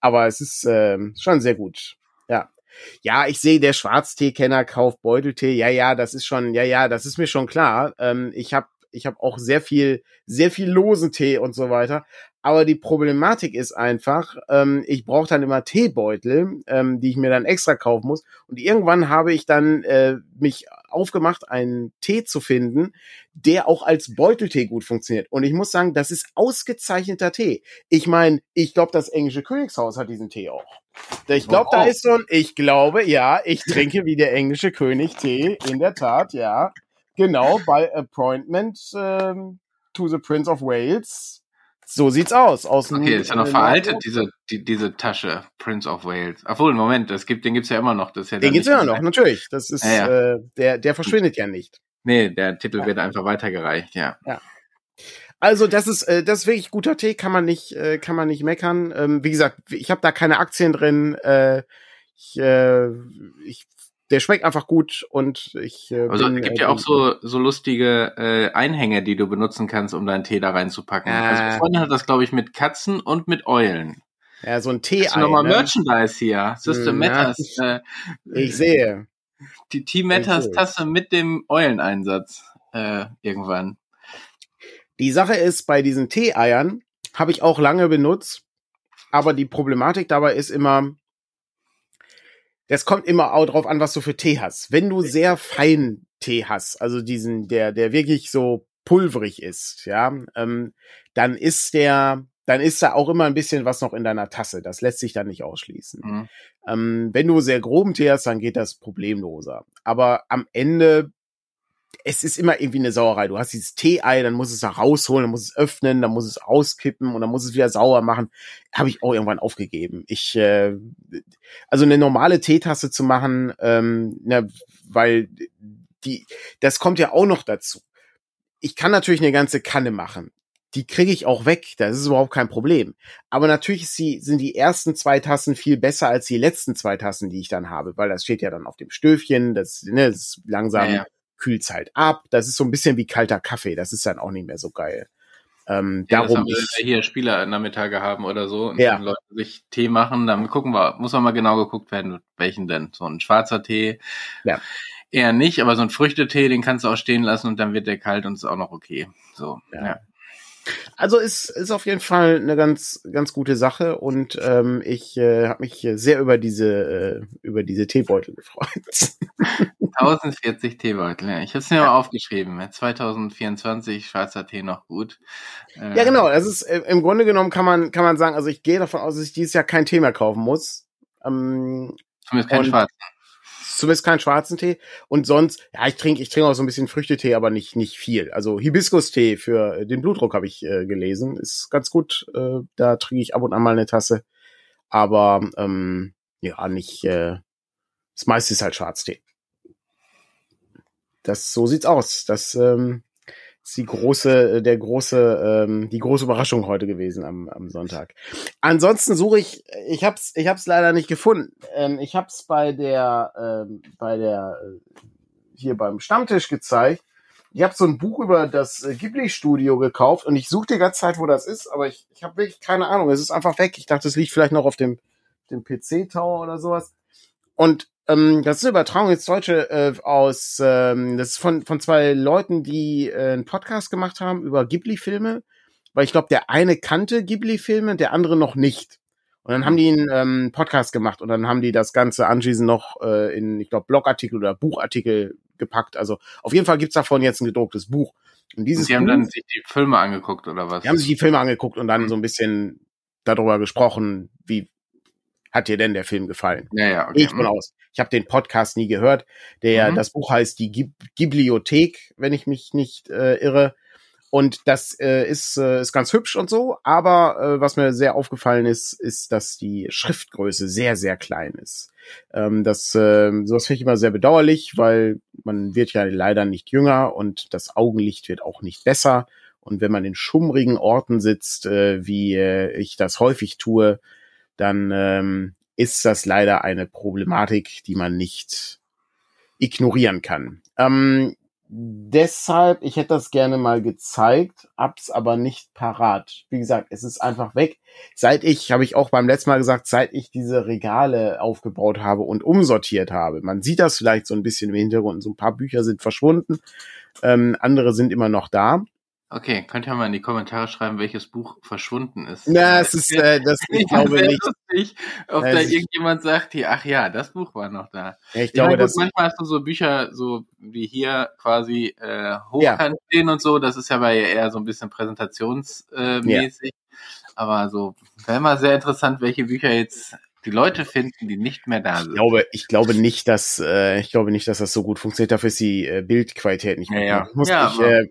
Aber es ist äh, schon sehr gut. Ja. Ja, ich sehe, der Schwarzteekenner kauft Beuteltee. Ja, ja, das ist schon, ja, ja, das ist mir schon klar. Ähm, ich habe ich habe auch sehr viel, sehr viel losen Tee und so weiter. Aber die Problematik ist einfach, ähm, ich brauche dann immer Teebeutel, ähm, die ich mir dann extra kaufen muss. Und irgendwann habe ich dann äh, mich aufgemacht, einen Tee zu finden, der auch als Beuteltee gut funktioniert. Und ich muss sagen, das ist ausgezeichneter Tee. Ich meine, ich glaube, das englische Königshaus hat diesen Tee auch. Ich glaube, da ist so ein, ich glaube, ja, ich trinke wie der englische König Tee, in der Tat, ja. Genau, bei Appointment ähm, to the Prince of Wales. So sieht's aus. aus okay, ist ja noch veraltet, diese, die, diese Tasche, Prince of Wales. Obwohl, Moment, das gibt, den gibt's ja immer noch. Das ja den gibt's immer noch, natürlich. Das ist, ja, ja. Äh, der, der verschwindet ja nicht. Nee, der Titel ja. wird einfach weitergereicht, ja. Ja. Also das ist äh, das ist wirklich guter Tee, kann man nicht äh, kann man nicht meckern. Ähm, wie gesagt, ich habe da keine Aktien drin. Äh, ich, äh, ich der schmeckt einfach gut und ich. Äh, also es gibt ja auch so so lustige äh, Einhänge, die du benutzen kannst, um deinen Tee da reinzupacken. Äh, also Freundin hat das, glaube ich, mit Katzen und mit Eulen. Ja, so ein Tee. Hast du nochmal ne? Merchandise hier? System Matters. Ja, äh, ich sehe. Die Team Matters Tasse mit dem Euleneinsatz äh, irgendwann. Die Sache ist, bei diesen Tee-Eiern habe ich auch lange benutzt, aber die Problematik dabei ist immer, das kommt immer auch drauf an, was du für Tee hast. Wenn du sehr fein Tee hast, also diesen, der, der wirklich so pulverig ist, ja, ähm, dann ist der, dann ist da auch immer ein bisschen was noch in deiner Tasse. Das lässt sich dann nicht ausschließen. Mhm. Ähm, wenn du sehr groben Tee hast, dann geht das problemloser. Aber am Ende es ist immer irgendwie eine Sauerei. Du hast dieses Tee-Ei, dann musst du es da rausholen, dann musst du es öffnen, dann musst du es auskippen und dann musst du es wieder sauer machen. Habe ich auch irgendwann aufgegeben. Ich, äh, also eine normale Teetasse zu machen, ähm, ne, weil die, das kommt ja auch noch dazu. Ich kann natürlich eine ganze Kanne machen. Die kriege ich auch weg, das ist überhaupt kein Problem. Aber natürlich sie, sind die ersten zwei Tassen viel besser als die letzten zwei Tassen, die ich dann habe, weil das steht ja dann auf dem Stöfchen, das, ne, das ist langsam ja, ja kühlt's halt ab. Das ist so ein bisschen wie kalter Kaffee. Das ist dann auch nicht mehr so geil. Ähm, ja, darum das wir hier Spieler Nachmittage haben oder so und ja. Leute sich Tee machen, dann gucken wir, muss man mal genau geguckt werden, welchen denn. So ein schwarzer Tee. Ja. Eher nicht, aber so ein Früchtetee, den kannst du auch stehen lassen und dann wird der kalt und ist auch noch okay. So, ja. ja. Also ist, ist auf jeden Fall eine ganz, ganz gute Sache und ähm, ich äh, habe mich sehr über diese, äh, über diese Teebeutel gefreut. 1040 Teebeutel, ja. Ich habe es mir ja. mal aufgeschrieben. 2024 schwarzer Tee noch gut. Äh, ja, genau. Das ist äh, im Grunde genommen kann man, kann man sagen, also ich gehe davon aus, dass ich dieses Jahr kein Tee mehr kaufen muss. Ähm, Zumindest keinen schwarzen zumindest keinen schwarzen Tee. Und sonst, ja, ich trinke, ich trinke auch so ein bisschen Früchtetee, aber nicht, nicht viel. Also Hibiskus-Tee für den Blutdruck habe ich äh, gelesen. Ist ganz gut. Äh, da trinke ich ab und an mal eine Tasse. Aber ähm, ja, nicht. Äh, das meiste ist halt Schwarztee. Das so sieht's aus. Das ähm, ist die große, äh, der große, ähm, die große Überraschung heute gewesen am, am Sonntag. Ansonsten suche ich, ich hab's, ich hab's leider nicht gefunden. Ähm, ich hab's bei der, ähm, bei der, äh, hier beim Stammtisch gezeigt. Ich habe so ein Buch über das äh, Ghibli-Studio gekauft und ich suche die ganze Zeit, wo das ist, aber ich, ich habe wirklich keine Ahnung. Es ist einfach weg. Ich dachte, es liegt vielleicht noch auf dem, dem PC-Tower oder sowas. Und ähm, das ist eine Übertragung ins Deutsche äh, aus, ähm, das ist von, von zwei Leuten, die äh, einen Podcast gemacht haben über Ghibli-Filme, weil ich glaube, der eine kannte Ghibli-Filme, der andere noch nicht. Und dann haben die einen ähm, Podcast gemacht und dann haben die das Ganze anschließend noch äh, in, ich glaube, Blogartikel oder Buchartikel gepackt. Also auf jeden Fall gibt's davon jetzt ein gedrucktes Buch. Und dieses und die haben Buch, dann sich die Filme angeguckt oder was? Die haben sich die Filme angeguckt und dann mhm. so ein bisschen darüber gesprochen, wie hat dir denn der Film gefallen? Ja, ja, okay. Ich von aus. Ich habe den Podcast nie gehört. Der, mhm. das Buch heißt die Gib Bibliothek, wenn ich mich nicht äh, irre. Und das äh, ist, äh, ist ganz hübsch und so, aber äh, was mir sehr aufgefallen ist, ist, dass die Schriftgröße sehr, sehr klein ist. Ähm, das, äh, sowas finde ich immer sehr bedauerlich, weil man wird ja leider nicht jünger und das Augenlicht wird auch nicht besser. Und wenn man in schummrigen Orten sitzt, äh, wie äh, ich das häufig tue, dann ähm, ist das leider eine Problematik, die man nicht ignorieren kann. Ähm, deshalb, ich hätte das gerne mal gezeigt, hab's aber nicht parat. Wie gesagt, es ist einfach weg. Seit ich, habe ich auch beim letzten Mal gesagt, seit ich diese Regale aufgebaut habe und umsortiert habe. Man sieht das vielleicht so ein bisschen im Hintergrund. So ein paar Bücher sind verschwunden, ähm, andere sind immer noch da. Okay, könnt ihr mal in die Kommentare schreiben, welches Buch verschwunden ist. Na, es ist, äh, das, ich, ich glaube nicht. Lustig, ob da irgendjemand sagt, hier, ach ja, das Buch war noch da. Ja, ich glaube, ja, gut, manchmal hast du so Bücher, so wie hier quasi äh, hochkant ja. stehen und so. Das ist ja bei eher so ein bisschen präsentationsmäßig. Äh, Aber so wäre mal sehr interessant, welche Bücher jetzt die Leute finden, die nicht mehr da sind. Ich glaube, ich glaube nicht, dass äh, ich glaube nicht, dass das so gut funktioniert. Dafür ist die äh, Bildqualität nicht mehr. Ja, ja. Muss ja, ich, äh,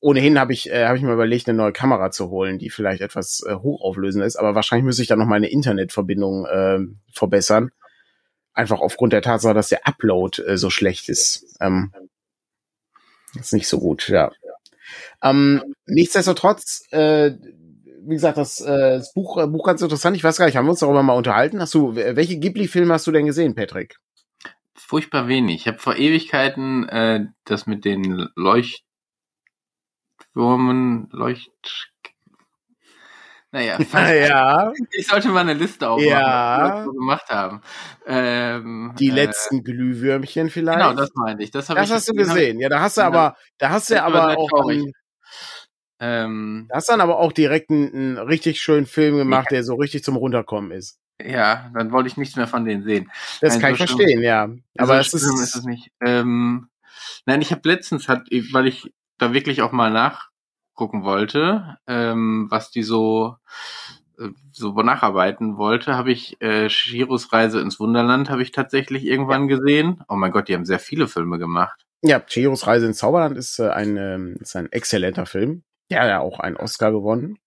ohnehin habe ich, äh, hab ich mir überlegt, eine neue Kamera zu holen, die vielleicht etwas äh, hochauflösender ist, aber wahrscheinlich müsste ich dann noch meine Internetverbindung äh, verbessern. Einfach aufgrund der Tatsache, dass der Upload äh, so schlecht ist. Ähm, ist nicht so gut, ja. Ähm, nichtsdestotrotz, äh, wie gesagt, das, äh, das Buch, äh, Buch ganz interessant. Ich weiß gar nicht, haben wir uns darüber mal unterhalten? Hast du, welche Ghibli-Filme hast du denn gesehen, Patrick? Furchtbar wenig. Ich habe vor Ewigkeiten äh, das mit den Leucht Würmen, Leucht. Naja, ja. ich sollte mal eine Liste aufmachen, ja. was wir so gemacht haben. Ähm, die äh, letzten Glühwürmchen vielleicht. Genau, das meinte ich. Das, das ich, hast du gesehen. Ja, da hast du aber, da hast du aber auch. Einen, ähm, da hast dann aber auch direkt einen, einen richtig schönen Film gemacht, ja. der so richtig zum Runterkommen ist. Ja, dann wollte ich nichts mehr von denen sehen. Das nein, kann so ich verstehen, ja. Aber so es ist, ist es nicht. Ähm, nein, ich habe letztens, hat, weil ich da wirklich auch mal nachgucken wollte, ähm, was die so äh, so nacharbeiten wollte, habe ich äh, Shiros Reise ins Wunderland habe ich tatsächlich irgendwann ja. gesehen. Oh mein Gott, die haben sehr viele Filme gemacht. Ja, Chihiros Reise ins Zauberland ist äh, ein ähm, ist ein exzellenter Film. Der hat ja auch einen Oscar gewonnen.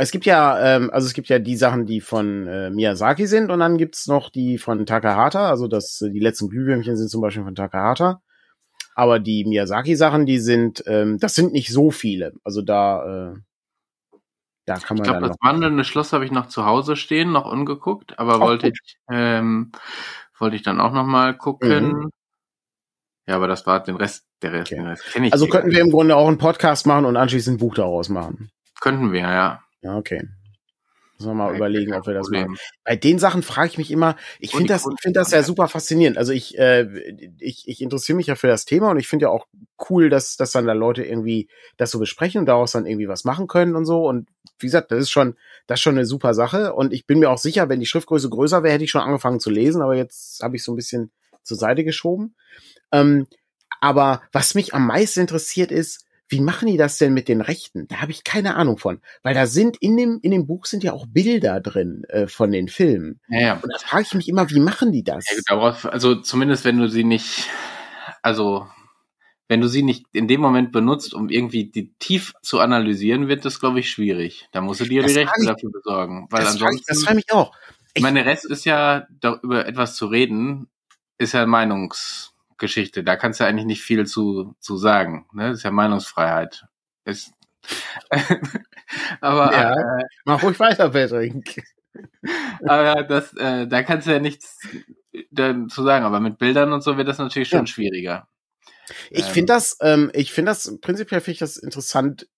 Es gibt ja, ähm, also es gibt ja die Sachen, die von äh, Miyazaki sind, und dann gibt's noch die von Takahata. Also das, die letzten Glühwürmchen sind zum Beispiel von Takahata. Aber die Miyazaki-Sachen, die sind, ähm, das sind nicht so viele. Also da, äh, da kann man. Ich glaube, das wandelnde Schloss habe ich noch zu Hause stehen, noch ungeguckt, aber Ach, wollte gut. ich, ähm, wollte ich dann auch noch mal gucken. Mhm. Ja, aber das war den Rest, der Rest, okay. Rest kenne ich. Also könnten wir im Grunde auch einen Podcast machen und anschließend ein Buch daraus machen. Könnten wir, ja. Ja, okay. Müssen wir mal überlegen, ob wir das Problem. machen. Bei den Sachen frage ich mich immer, ich finde das, finde das ja super faszinierend. Also ich, äh, ich, ich interessiere mich ja für das Thema und ich finde ja auch cool, dass, dass dann da Leute irgendwie das so besprechen und daraus dann irgendwie was machen können und so. Und wie gesagt, das ist schon, das ist schon eine super Sache. Und ich bin mir auch sicher, wenn die Schriftgröße größer wäre, hätte ich schon angefangen zu lesen, aber jetzt habe ich so ein bisschen zur Seite geschoben. Ähm, aber was mich am meisten interessiert ist, wie machen die das denn mit den Rechten? Da habe ich keine Ahnung von, weil da sind in dem in dem Buch sind ja auch Bilder drin äh, von den Filmen. Ja, ja. Und da frage ich mich immer, wie machen die das? Ja, darauf, also zumindest wenn du sie nicht, also wenn du sie nicht in dem Moment benutzt, um irgendwie die tief zu analysieren, wird das, glaube ich, schwierig. Da musst du dir das die Rechte ich, dafür besorgen. Weil das ansonsten, ich, das frage mich auch. Ich meine, Rest ist ja, da, über etwas zu reden, ist ja Meinungs, Geschichte. Da kannst du eigentlich nicht viel zu, zu sagen. Ne? Das ist ja Meinungsfreiheit. Ist, aber ja, äh, mach ruhig weiter, Patrick. aber das, äh, da kannst du ja nichts dazu sagen. Aber mit Bildern und so wird das natürlich schon ja. schwieriger. Ich ähm, finde das, ähm, ich finde das prinzipiell finde ich das interessant,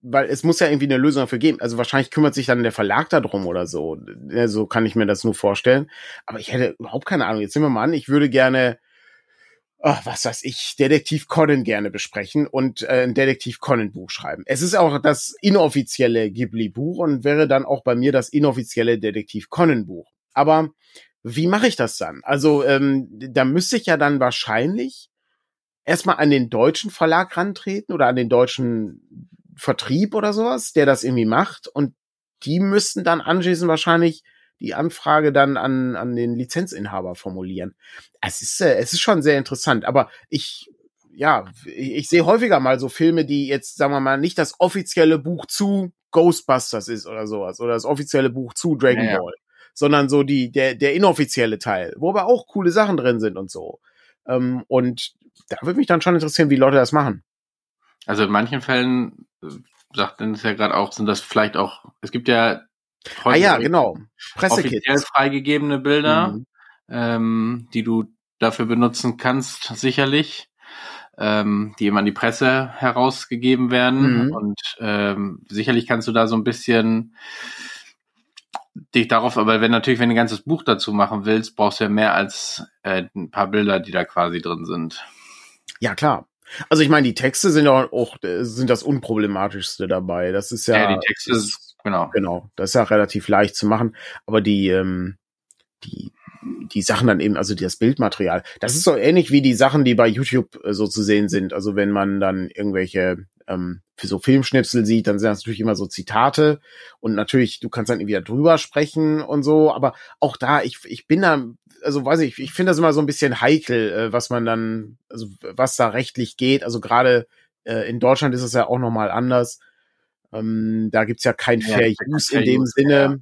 weil es muss ja irgendwie eine Lösung dafür geben. Also wahrscheinlich kümmert sich dann der Verlag darum oder so. So kann ich mir das nur vorstellen. Aber ich hätte überhaupt keine Ahnung. Jetzt sehen wir mal an, ich würde gerne oh, was weiß ich, Detektiv Conan gerne besprechen und äh, ein Detektiv Conan Buch schreiben. Es ist auch das inoffizielle Ghibli Buch und wäre dann auch bei mir das inoffizielle Detektiv Conan Buch. Aber wie mache ich das dann? Also ähm, da müsste ich ja dann wahrscheinlich erstmal an den deutschen Verlag rantreten oder an den deutschen Vertrieb oder sowas, der das irgendwie macht und die müssten dann anschließend wahrscheinlich die Anfrage dann an, an den Lizenzinhaber formulieren. Es ist, äh, es ist schon sehr interessant, aber ich, ja, ich, ich sehe häufiger mal so Filme, die jetzt, sagen wir mal, nicht das offizielle Buch zu Ghostbusters ist oder sowas oder das offizielle Buch zu Dragon ja, Ball, sondern so die, der, der inoffizielle Teil, wo aber auch coole Sachen drin sind und so. Ähm, und da würde mich dann schon interessieren, wie Leute das machen. Also in manchen Fällen, äh, sagt Dennis ja gerade auch, sind das vielleicht auch, es gibt ja ah ja, genau. offiziell freigegebene Bilder, mhm. ähm, die du dafür benutzen kannst, sicherlich, ähm, die immer an die Presse herausgegeben werden. Mhm. Und ähm, sicherlich kannst du da so ein bisschen dich darauf, aber wenn natürlich, wenn du ein ganzes Buch dazu machen willst, brauchst du ja mehr als äh, ein paar Bilder, die da quasi drin sind. Ja, klar. Also ich meine, die Texte sind ja auch sind das unproblematischste dabei. Das ist ja, ja die Texte genau genau, das ist ja relativ leicht zu machen. Aber die ähm, die die Sachen dann eben, also das Bildmaterial, das ist so ähnlich wie die Sachen, die bei YouTube äh, so zu sehen sind. Also wenn man dann irgendwelche ähm, für so Filmschnipsel sieht, dann sind das natürlich immer so Zitate und natürlich, du kannst dann wieder drüber sprechen und so, aber auch da, ich, ich bin da, also weiß ich, ich finde das immer so ein bisschen heikel, äh, was man dann, also was da rechtlich geht. Also gerade äh, in Deutschland ist es ja auch nochmal anders. Ähm, da gibt's ja kein ja, Fair Use in dem Sinne. Ja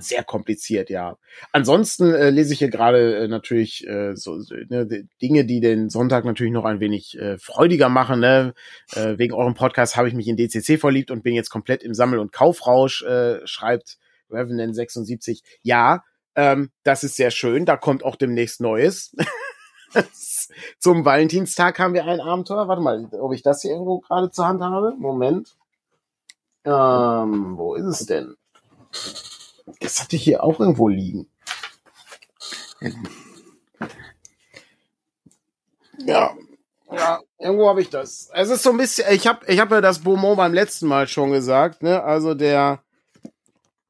sehr kompliziert, ja. Ansonsten äh, lese ich hier gerade äh, natürlich äh, so ne, Dinge, die den Sonntag natürlich noch ein wenig äh, freudiger machen. Ne? Äh, wegen eurem Podcast habe ich mich in DCC verliebt und bin jetzt komplett im Sammel- und Kaufrausch, äh, schreibt Revenant 76. Ja, ähm, das ist sehr schön. Da kommt auch demnächst Neues. Zum Valentinstag haben wir ein Abenteuer. Warte mal, ob ich das hier irgendwo gerade zur Hand habe. Moment. Ähm, wo ist es denn? Das hatte ich hier auch irgendwo liegen. Ja, ja, irgendwo habe ich das. Es ist so ein bisschen, ich habe ich hab ja das Beaumont beim letzten Mal schon gesagt, ne? Also der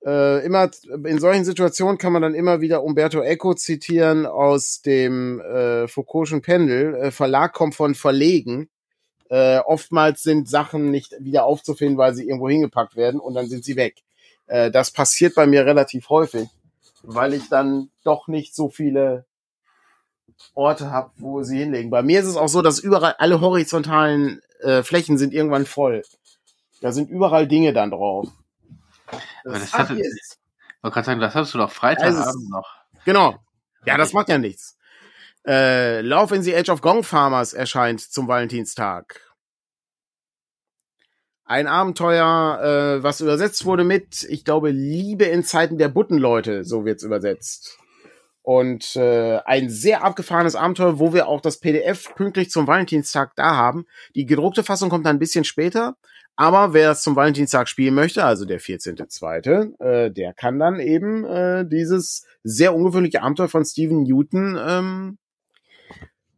äh, immer in solchen Situationen kann man dann immer wieder Umberto Eco zitieren aus dem äh, Foucault'schen Pendel. Äh, Verlag kommt von Verlegen. Äh, oftmals sind Sachen nicht wieder aufzufinden, weil sie irgendwo hingepackt werden und dann sind sie weg. Äh, das passiert bei mir relativ häufig, weil ich dann doch nicht so viele Orte habe, wo sie hinlegen. Bei mir ist es auch so, dass überall alle horizontalen äh, Flächen sind irgendwann voll. Da sind überall Dinge dann drauf. Das, das hatte, ich wollte gerade sagen, das hast du doch Freitagabend also, noch. Genau. Ja, das macht ja nichts. Äh, Love in the Age of Gong Farmers erscheint zum Valentinstag. Ein Abenteuer, äh, was übersetzt wurde mit, ich glaube, Liebe in Zeiten der Buttenleute, so wird's übersetzt. Und äh, ein sehr abgefahrenes Abenteuer, wo wir auch das PDF pünktlich zum Valentinstag da haben. Die gedruckte Fassung kommt dann ein bisschen später. Aber wer es zum Valentinstag spielen möchte, also der 14.2., äh, der kann dann eben äh, dieses sehr ungewöhnliche Abenteuer von Steven Newton ähm,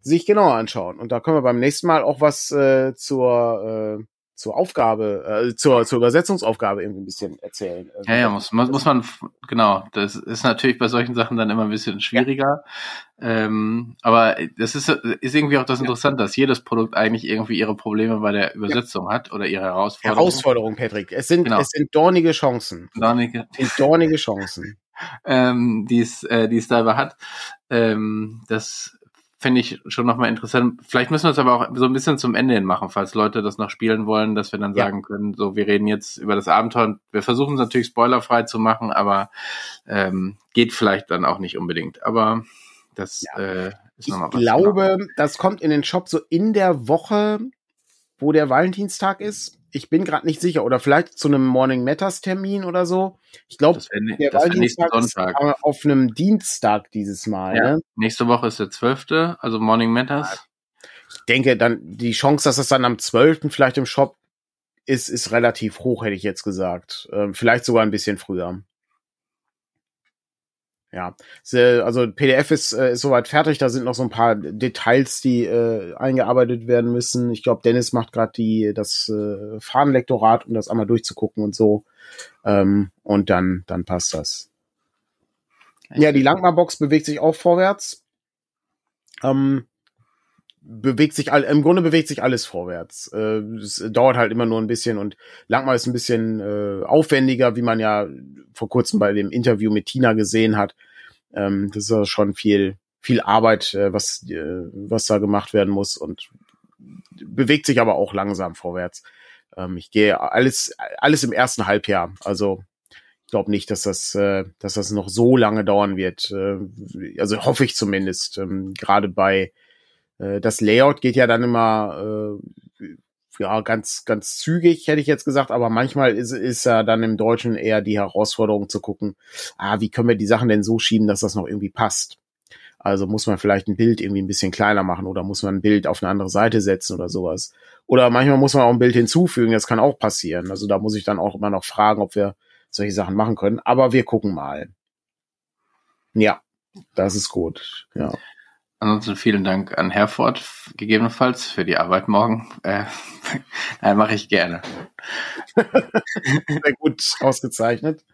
sich genauer anschauen. Und da können wir beim nächsten Mal auch was äh, zur äh, zur Aufgabe, äh, zur, zur Übersetzungsaufgabe irgendwie ein bisschen erzählen. Ja, ja, muss, muss, muss man, genau. Das ist natürlich bei solchen Sachen dann immer ein bisschen schwieriger. Ja. Ähm, aber das ist, ist irgendwie auch das Interessante, ja. dass jedes Produkt eigentlich irgendwie ihre Probleme bei der Übersetzung ja. hat oder ihre Herausforderungen. Herausforderung, Patrick. Es sind, genau. es sind dornige Chancen. Dornige. Es sind dornige Chancen. ähm, die es, äh, die es dabei hat. Ähm, das fände ich schon nochmal interessant. Vielleicht müssen wir es aber auch so ein bisschen zum Ende hin machen, falls Leute das noch spielen wollen, dass wir dann ja. sagen können, so, wir reden jetzt über das Abenteuer. Wir versuchen es natürlich spoilerfrei zu machen, aber ähm, geht vielleicht dann auch nicht unbedingt. Aber das ja. äh, ist nochmal was. Ich glaube, genau. das kommt in den Shop so in der Woche, wo der Valentinstag ist ich bin gerade nicht sicher. Oder vielleicht zu einem Morning Matters Termin oder so. Ich glaube, der das Valentinstag ist auf einem Dienstag dieses Mal. Ja. Ne? Nächste Woche ist der 12., also Morning Matters. Ich denke, dann die Chance, dass es dann am 12. vielleicht im Shop ist, ist relativ hoch, hätte ich jetzt gesagt. Ähm, vielleicht sogar ein bisschen früher. Ja, also PDF ist, äh, ist soweit fertig. Da sind noch so ein paar Details, die äh, eingearbeitet werden müssen. Ich glaube, Dennis macht gerade die das äh, Fahnenlektorat, um das einmal durchzugucken und so. Ähm, und dann dann passt das. Ja, die Langmar-Box bewegt sich auch vorwärts. Ähm, bewegt sich all, im Grunde bewegt sich alles vorwärts. Äh, es dauert halt immer nur ein bisschen und Langmar ist ein bisschen äh, aufwendiger, wie man ja vor kurzem bei dem Interview mit Tina gesehen hat. Ähm, das ist ja schon viel viel Arbeit, äh, was äh, was da gemacht werden muss und bewegt sich aber auch langsam vorwärts. Ähm, ich gehe alles alles im ersten Halbjahr. Also glaube nicht, dass das, äh, dass das noch so lange dauern wird. Äh, also hoffe ich zumindest. Ähm, Gerade bei äh, das Layout geht ja dann immer äh, ja ganz ganz zügig, hätte ich jetzt gesagt. Aber manchmal ist ist ja dann im Deutschen eher die Herausforderung zu gucken, ah, wie können wir die Sachen denn so schieben, dass das noch irgendwie passt. Also muss man vielleicht ein Bild irgendwie ein bisschen kleiner machen oder muss man ein Bild auf eine andere Seite setzen oder sowas. Oder manchmal muss man auch ein Bild hinzufügen, das kann auch passieren. Also da muss ich dann auch immer noch fragen, ob wir solche Sachen machen können. Aber wir gucken mal. Ja, das ist gut. Ja. Ansonsten vielen Dank an Herford, gegebenenfalls, für die Arbeit morgen. Äh, nein, mache ich gerne. Sehr gut ausgezeichnet.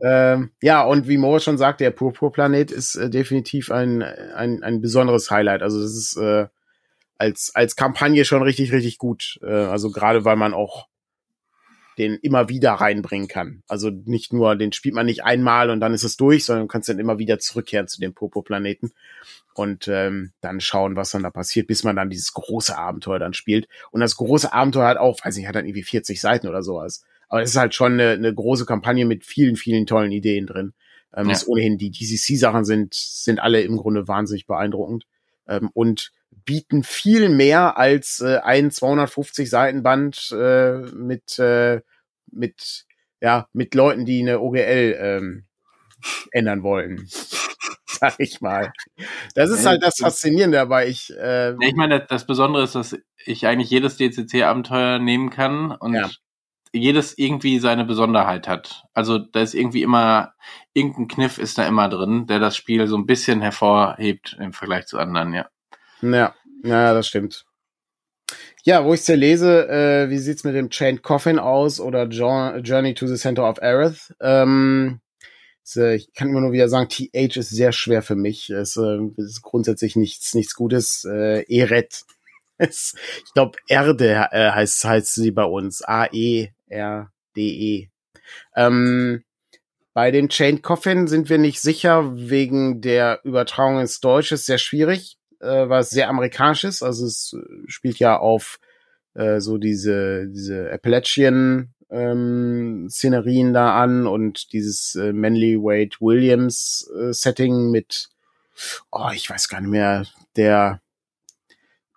Ähm, ja, und wie Moritz schon sagt, der Purpurplanet ist äh, definitiv ein, ein, ein besonderes Highlight. Also das ist äh, als, als Kampagne schon richtig, richtig gut. Äh, also gerade weil man auch den immer wieder reinbringen kann. Also nicht nur, den spielt man nicht einmal und dann ist es durch, sondern du kannst dann immer wieder zurückkehren zu dem Popo-Planeten und ähm, dann schauen, was dann da passiert, bis man dann dieses große Abenteuer dann spielt. Und das große Abenteuer hat auch, weiß nicht, hat dann irgendwie 40 Seiten oder sowas. Aber es ist halt schon eine, eine große Kampagne mit vielen, vielen tollen Ideen drin. Ähm, ja. ist ohnehin die DCC-Sachen sind, sind alle im Grunde wahnsinnig beeindruckend. Ähm, und bieten viel mehr als äh, ein 250 Seiten Band äh, mit äh, mit ja mit Leuten, die eine OGL ähm, ändern wollen. Sag ich mal. Das ist halt das Faszinierende dabei. Ich, äh, ich meine, das Besondere ist, dass ich eigentlich jedes DCC-Abenteuer nehmen kann und ja. jedes irgendwie seine Besonderheit hat. Also da ist irgendwie immer, irgendein Kniff ist da immer drin, der das Spiel so ein bisschen hervorhebt im Vergleich zu anderen, ja. Ja, ja, das stimmt. Ja, wo ich es ja lese, äh, wie sieht's mit dem Chained Coffin aus oder Journey to the Center of Aerith? Ähm, äh, ich kann immer nur wieder sagen, TH ist sehr schwer für mich. Es äh, ist grundsätzlich nichts, nichts Gutes. Äh, Eret. Ich glaube, Erde äh, heißt, heißt sie bei uns. A-E-R-D-E. -E. Ähm, bei dem Chained Coffin sind wir nicht sicher, wegen der Übertragung ins Deutsche ist sehr schwierig äh, was sehr amerikanisch ist. Also es spielt ja auf äh, so diese, diese Appalachian ähm, Szenerien da an und dieses äh, Manly Wade Williams äh, Setting mit, oh, ich weiß gar nicht mehr, der,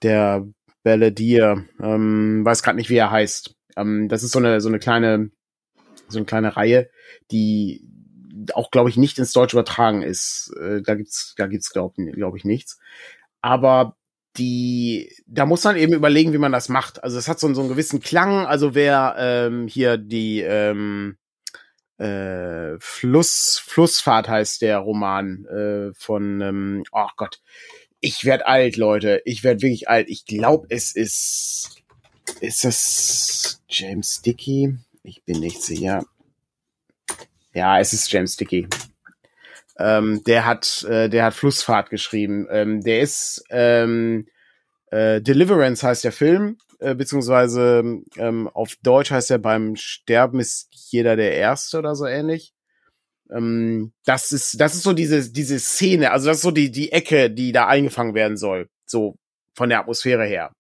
der Balladier, ähm, weiß gerade nicht, wie er heißt. Ähm, das ist so eine, so eine kleine, so eine kleine Reihe, die auch, glaube ich, nicht ins Deutsch übertragen ist. Äh, da gibt's, da gibt's, glaube glaub ich, nichts aber die, da muss man eben überlegen, wie man das macht. Also es hat so, so einen gewissen Klang. Also wer ähm, hier die ähm, äh, Fluss, Flussfahrt heißt der Roman äh, von, ähm, oh Gott, ich werd alt, Leute. Ich werd wirklich alt. Ich glaube, es ist, ist es James Dickey? Ich bin nicht sicher. Ja, es ist James Dickey. Ähm, der hat, äh, der hat Flussfahrt geschrieben. Ähm, der ist ähm, äh, Deliverance heißt der Film, äh, beziehungsweise ähm, auf Deutsch heißt er beim Sterben ist jeder der Erste oder so ähnlich. Ähm, das ist, das ist so diese, diese Szene, also das ist so die, die Ecke, die da eingefangen werden soll, so von der Atmosphäre her.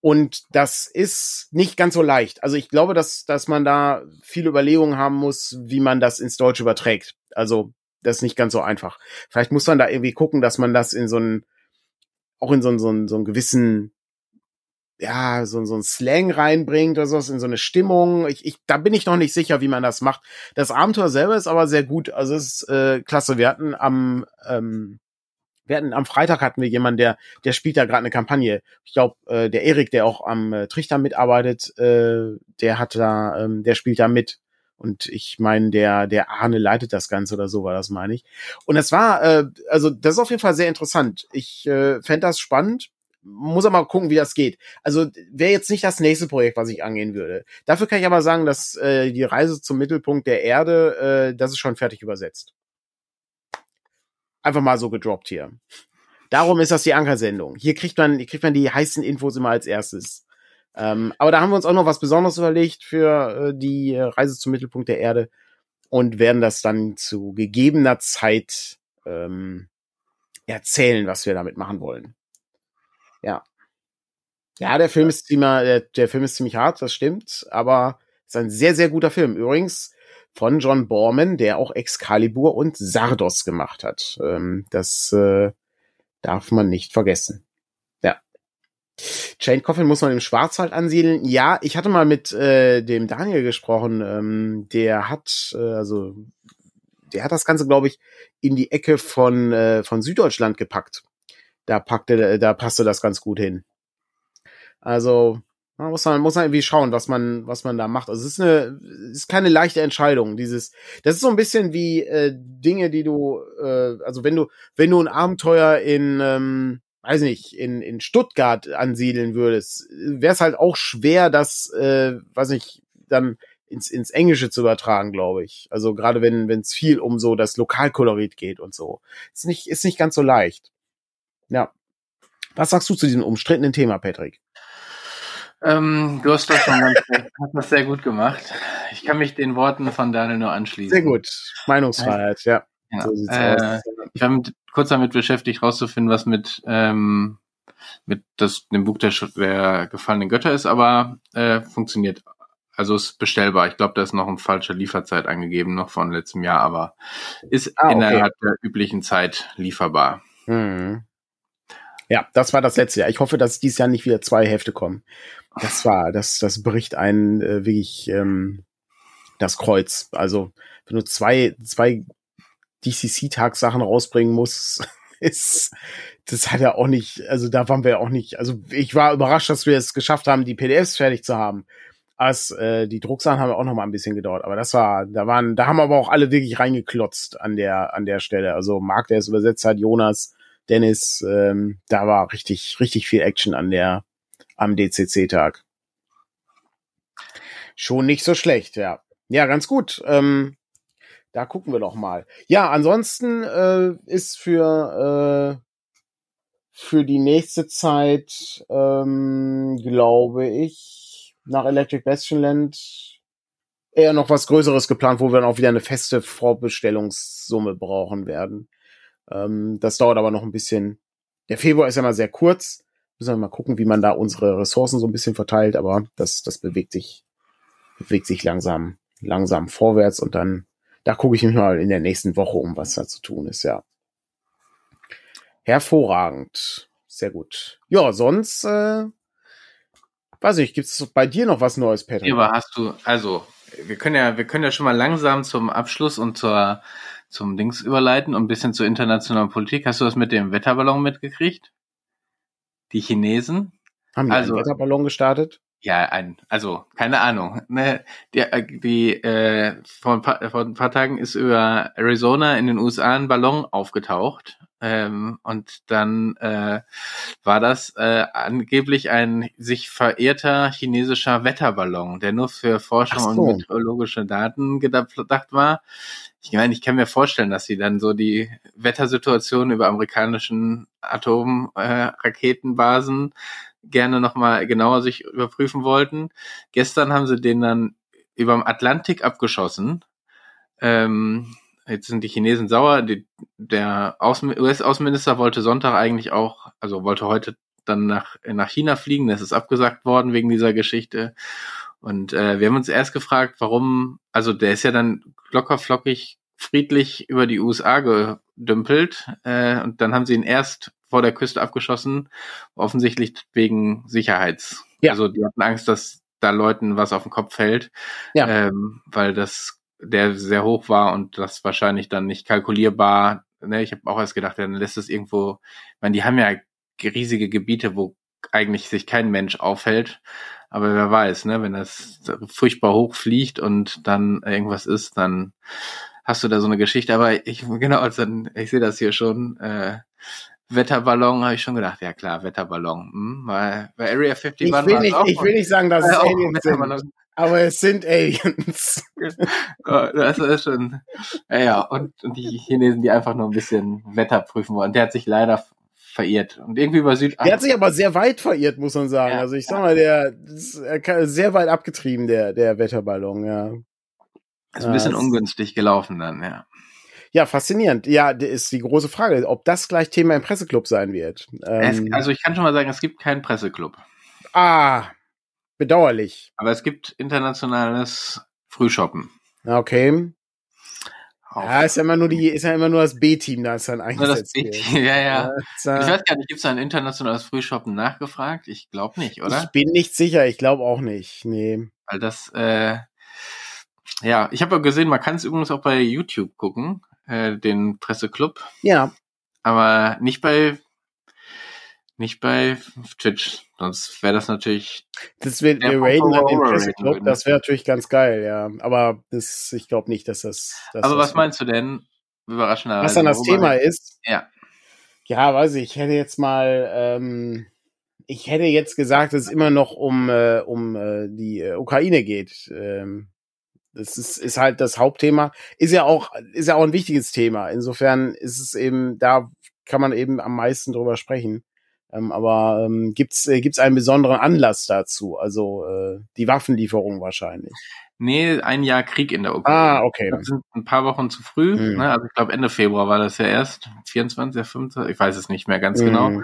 Und das ist nicht ganz so leicht. Also ich glaube, dass, dass man da viele Überlegungen haben muss, wie man das ins Deutsche überträgt. Also das ist nicht ganz so einfach. Vielleicht muss man da irgendwie gucken, dass man das in so einen, auch in so einen, so einen, so einen gewissen, ja, so, so einen Slang reinbringt oder sowas, in so eine Stimmung. Ich, ich, da bin ich noch nicht sicher, wie man das macht. Das Abenteuer selber ist aber sehr gut. Also es ist äh, klasse. Wir hatten am, ähm, wir hatten am Freitag hatten wir jemanden, der, der spielt da gerade eine Kampagne. Ich glaube, äh, der Erik, der auch am äh, Trichter mitarbeitet, äh, der hat da, ähm, der spielt da mit. Und ich meine, der, der Arne leitet das Ganze oder so war das, meine ich. Und es war, äh, also das ist auf jeden Fall sehr interessant. Ich äh, fände das spannend. Muss aber mal gucken, wie das geht. Also wäre jetzt nicht das nächste Projekt, was ich angehen würde. Dafür kann ich aber sagen, dass äh, die Reise zum Mittelpunkt der Erde, äh, das ist schon fertig übersetzt. Einfach mal so gedroppt hier. Darum ist das die Ankersendung. Hier kriegt man, hier kriegt man die heißen Infos immer als erstes. Ähm, aber da haben wir uns auch noch was Besonderes überlegt für äh, die äh, Reise zum Mittelpunkt der Erde und werden das dann zu gegebener Zeit ähm, erzählen, was wir damit machen wollen. Ja. Ja, der Film ist ziemlich, der, der Film ist ziemlich hart, das stimmt, aber ist ein sehr, sehr guter Film. Übrigens, von John Borman, der auch Excalibur und Sardos gemacht hat. Ähm, das äh, darf man nicht vergessen. Ja. Jane Coffin muss man im Schwarzwald ansiedeln. Ja, ich hatte mal mit äh, dem Daniel gesprochen. Ähm, der hat, äh, also, der hat das Ganze, glaube ich, in die Ecke von, äh, von Süddeutschland gepackt. Da packte, da passte das ganz gut hin. Also, man muss man, muss man irgendwie schauen, was man, was man da macht. Also es ist eine, es ist keine leichte Entscheidung. Dieses, das ist so ein bisschen wie äh, Dinge, die du, äh, also wenn du, wenn du ein Abenteuer in, ähm, weiß nicht, in, in Stuttgart ansiedeln würdest, wäre es halt auch schwer, das, äh, weiß nicht, dann ins, ins Englische zu übertragen, glaube ich. Also gerade wenn wenn es viel um so das Lokalkolorit geht und so. Ist nicht, ist nicht ganz so leicht. Ja. Was sagst du zu diesem umstrittenen Thema, Patrick? Ähm, du hast das schon ganz, hast das sehr gut gemacht. Ich kann mich den Worten von Daniel nur anschließen. Sehr gut. Meinungsfreiheit, ja. ja. So sieht's äh, aus. Ich war mit, kurz damit beschäftigt, rauszufinden, was mit, ähm, mit das, dem Buch der, der gefallenen Götter ist, aber äh, funktioniert. Also ist bestellbar. Ich glaube, da ist noch eine falsche Lieferzeit angegeben, noch von letztem Jahr, aber ist ah, okay. innerhalb der üblichen Zeit lieferbar. Hm. Ja, das war das letzte Jahr. Ich hoffe, dass dieses Jahr nicht wieder zwei Hefte kommen. Das war, das, das bricht einen äh, wirklich ähm, das Kreuz. Also, wenn du zwei, zwei DCC-Tagsachen rausbringen musst, ist, das hat ja auch nicht, also da waren wir auch nicht, also ich war überrascht, dass wir es geschafft haben, die PDFs fertig zu haben. Als äh, die Drucksachen haben auch noch mal ein bisschen gedauert, aber das war, da waren, da haben aber auch alle wirklich reingeklotzt an der an der Stelle. Also Marc, der es übersetzt hat, Jonas, Dennis, ähm, da war richtig richtig viel Action an der am DCC-Tag. Schon nicht so schlecht, ja. Ja, ganz gut. Ähm, da gucken wir doch mal. Ja, ansonsten äh, ist für, äh, für die nächste Zeit, ähm, glaube ich, nach Electric Bastion Land eher noch was Größeres geplant, wo wir dann auch wieder eine feste Vorbestellungssumme brauchen werden. Ähm, das dauert aber noch ein bisschen. Der Februar ist ja mal sehr kurz. Müssen wir mal gucken, wie man da unsere Ressourcen so ein bisschen verteilt, aber das, das bewegt sich, bewegt sich langsam, langsam vorwärts und dann, da gucke ich mich mal in der nächsten Woche um, was da zu tun ist, ja. Hervorragend. Sehr gut. Ja, sonst, äh, weiß ich, gibt es bei dir noch was Neues, Patrick? aber hast du, also, wir können ja, wir können ja schon mal langsam zum Abschluss und zur, zum Dings überleiten und ein bisschen zur internationalen Politik. Hast du das mit dem Wetterballon mitgekriegt? die Chinesen. Haben die also, einen Wetterballon gestartet? Ja, ein, also keine Ahnung. Ne, die, die äh, vor, ein paar, vor ein paar Tagen ist über Arizona in den USA ein Ballon aufgetaucht ähm, und dann äh, war das äh, angeblich ein sich verehrter chinesischer Wetterballon, der nur für Forschung so. und meteorologische Daten gedacht war. Ich meine, ich kann mir vorstellen, dass sie dann so die Wettersituation über amerikanischen Atomraketenbasen äh, gerne nochmal genauer sich überprüfen wollten. Gestern haben sie den dann über dem Atlantik abgeschossen. Ähm, jetzt sind die Chinesen sauer. Die, der US-Außenminister wollte Sonntag eigentlich auch, also wollte heute dann nach, nach China fliegen. Das ist abgesagt worden wegen dieser Geschichte. Und äh, wir haben uns erst gefragt, warum, also der ist ja dann locker flockig friedlich über die USA gedümpelt äh, und dann haben sie ihn erst vor der Küste abgeschossen, offensichtlich wegen Sicherheits. Ja. Also die hatten Angst, dass da Leuten was auf den Kopf fällt, ja. ähm, weil das der sehr hoch war und das wahrscheinlich dann nicht kalkulierbar. Ne, ich habe auch erst gedacht, dann lässt es irgendwo. Ich meine, die haben ja riesige Gebiete, wo eigentlich sich kein Mensch aufhält. Aber wer weiß, ne, wenn das furchtbar hoch fliegt und dann irgendwas ist, dann hast du da so eine Geschichte. Aber ich genau, also ich sehe das hier schon. Äh, Wetterballon habe ich schon gedacht, ja klar, Wetterballon. Hm, weil bei Area 51 ich will nicht, Ich will nicht sagen, dass es Aliens sind, aber es sind Aliens. das ist schon, ja. Und, und die Chinesen, die einfach nur ein bisschen Wetter prüfen wollen. Der hat sich leider verirrt. Und irgendwie über Süd. Der hat sich aber sehr weit verirrt, muss man sagen. Ja. Also ich sag mal, der ist sehr weit abgetrieben, der, der Wetterballon, ja. Ist ein bisschen ungünstig gelaufen dann, ja. Ja, faszinierend. Ja, ist die große Frage, ob das gleich Thema im Presseclub sein wird. Ähm, es, also ich kann schon mal sagen, es gibt keinen Presseclub. Ah, bedauerlich. Aber es gibt internationales Frühshoppen. Okay. Ja, ist ja immer nur die, ist ja immer nur das B-Team, da ist dann eingesetzt. Ja, das B-Team, ja, ja. ich weiß gar nicht, gibt es ein internationales Frühshoppen nachgefragt? Ich glaube nicht, oder? Ich bin nicht sicher, ich glaube auch nicht. Nee. Weil das, äh, ja, ich habe ja gesehen, man kann es übrigens auch bei YouTube gucken, äh, den Presseclub. Ja. Aber nicht bei nicht bei Twitch, sonst wäre das natürlich. Das wird wir raiden dann den Presseclub, das wäre natürlich ganz geil, ja. Aber das, ich glaube nicht, dass das. Dass Aber das was meinst du denn? Überraschenderweise. Was dann das Thema ist? Ja. Ja, weiß ich. Ich hätte jetzt mal, ähm, ich hätte jetzt gesagt, dass es immer noch um äh, um äh, die äh, Ukraine geht. Ähm, das ist, ist halt das Hauptthema. Ist ja auch ist ja auch ein wichtiges Thema. Insofern ist es eben da kann man eben am meisten drüber sprechen. Ähm, aber ähm, gibt's äh, gibt's einen besonderen Anlass dazu? Also äh, die Waffenlieferung wahrscheinlich. Nee, ein Jahr Krieg in der Ukraine. Ah, okay. Das sind ein paar Wochen zu früh. Mhm. Ne? Also ich glaube Ende Februar war das ja erst. 24, 25, ich weiß es nicht mehr ganz mhm. genau.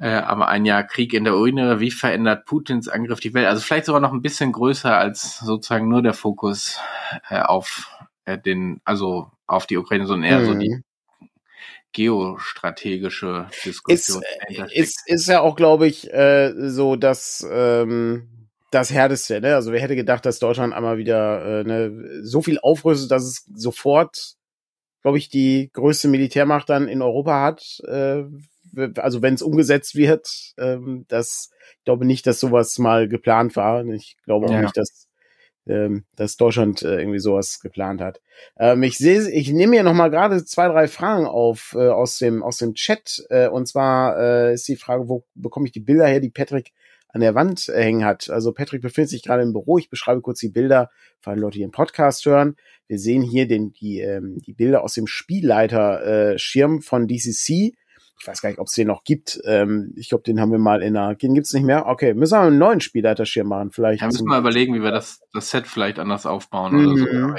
Äh, aber ein Jahr Krieg in der Ukraine, wie verändert Putins Angriff die Welt? Also vielleicht sogar noch ein bisschen größer als sozusagen nur der Fokus äh, auf äh, den, also auf die Ukraine, sondern eher mhm. so die geostrategische Diskussion. Ist, ist, ist ja auch, glaube ich, äh, so, dass ähm, das härteste, ne? Also wer hätte gedacht, dass Deutschland einmal wieder äh, ne, so viel aufrüstet, dass es sofort, glaube ich, die größte Militärmacht dann in Europa hat. Äh, also wenn es umgesetzt wird, ähm, das ich glaube nicht, dass sowas mal geplant war. Ich glaube auch ja. nicht, dass ähm, dass Deutschland äh, irgendwie sowas geplant hat. Ähm, ich sehe, ich nehme hier noch mal gerade zwei, drei Fragen auf äh, aus dem aus dem Chat. Äh, und zwar äh, ist die Frage, wo bekomme ich die Bilder her, die Patrick an der Wand äh, hängen hat. Also Patrick befindet sich gerade im Büro. Ich beschreibe kurz die Bilder für alle Leute, die den Podcast hören. Wir sehen hier den, die, ähm, die Bilder aus dem Spielleiter-Schirm äh, von DCC ich weiß gar nicht, ob es den noch gibt. Ähm, ich glaube, den haben wir mal in der. Den gibt's nicht mehr. Okay, müssen wir einen neuen Spielleiterschirm machen, vielleicht. Ja, müssen wir überlegen, wie wir das, das Set vielleicht anders aufbauen mhm. oder so. Mhm.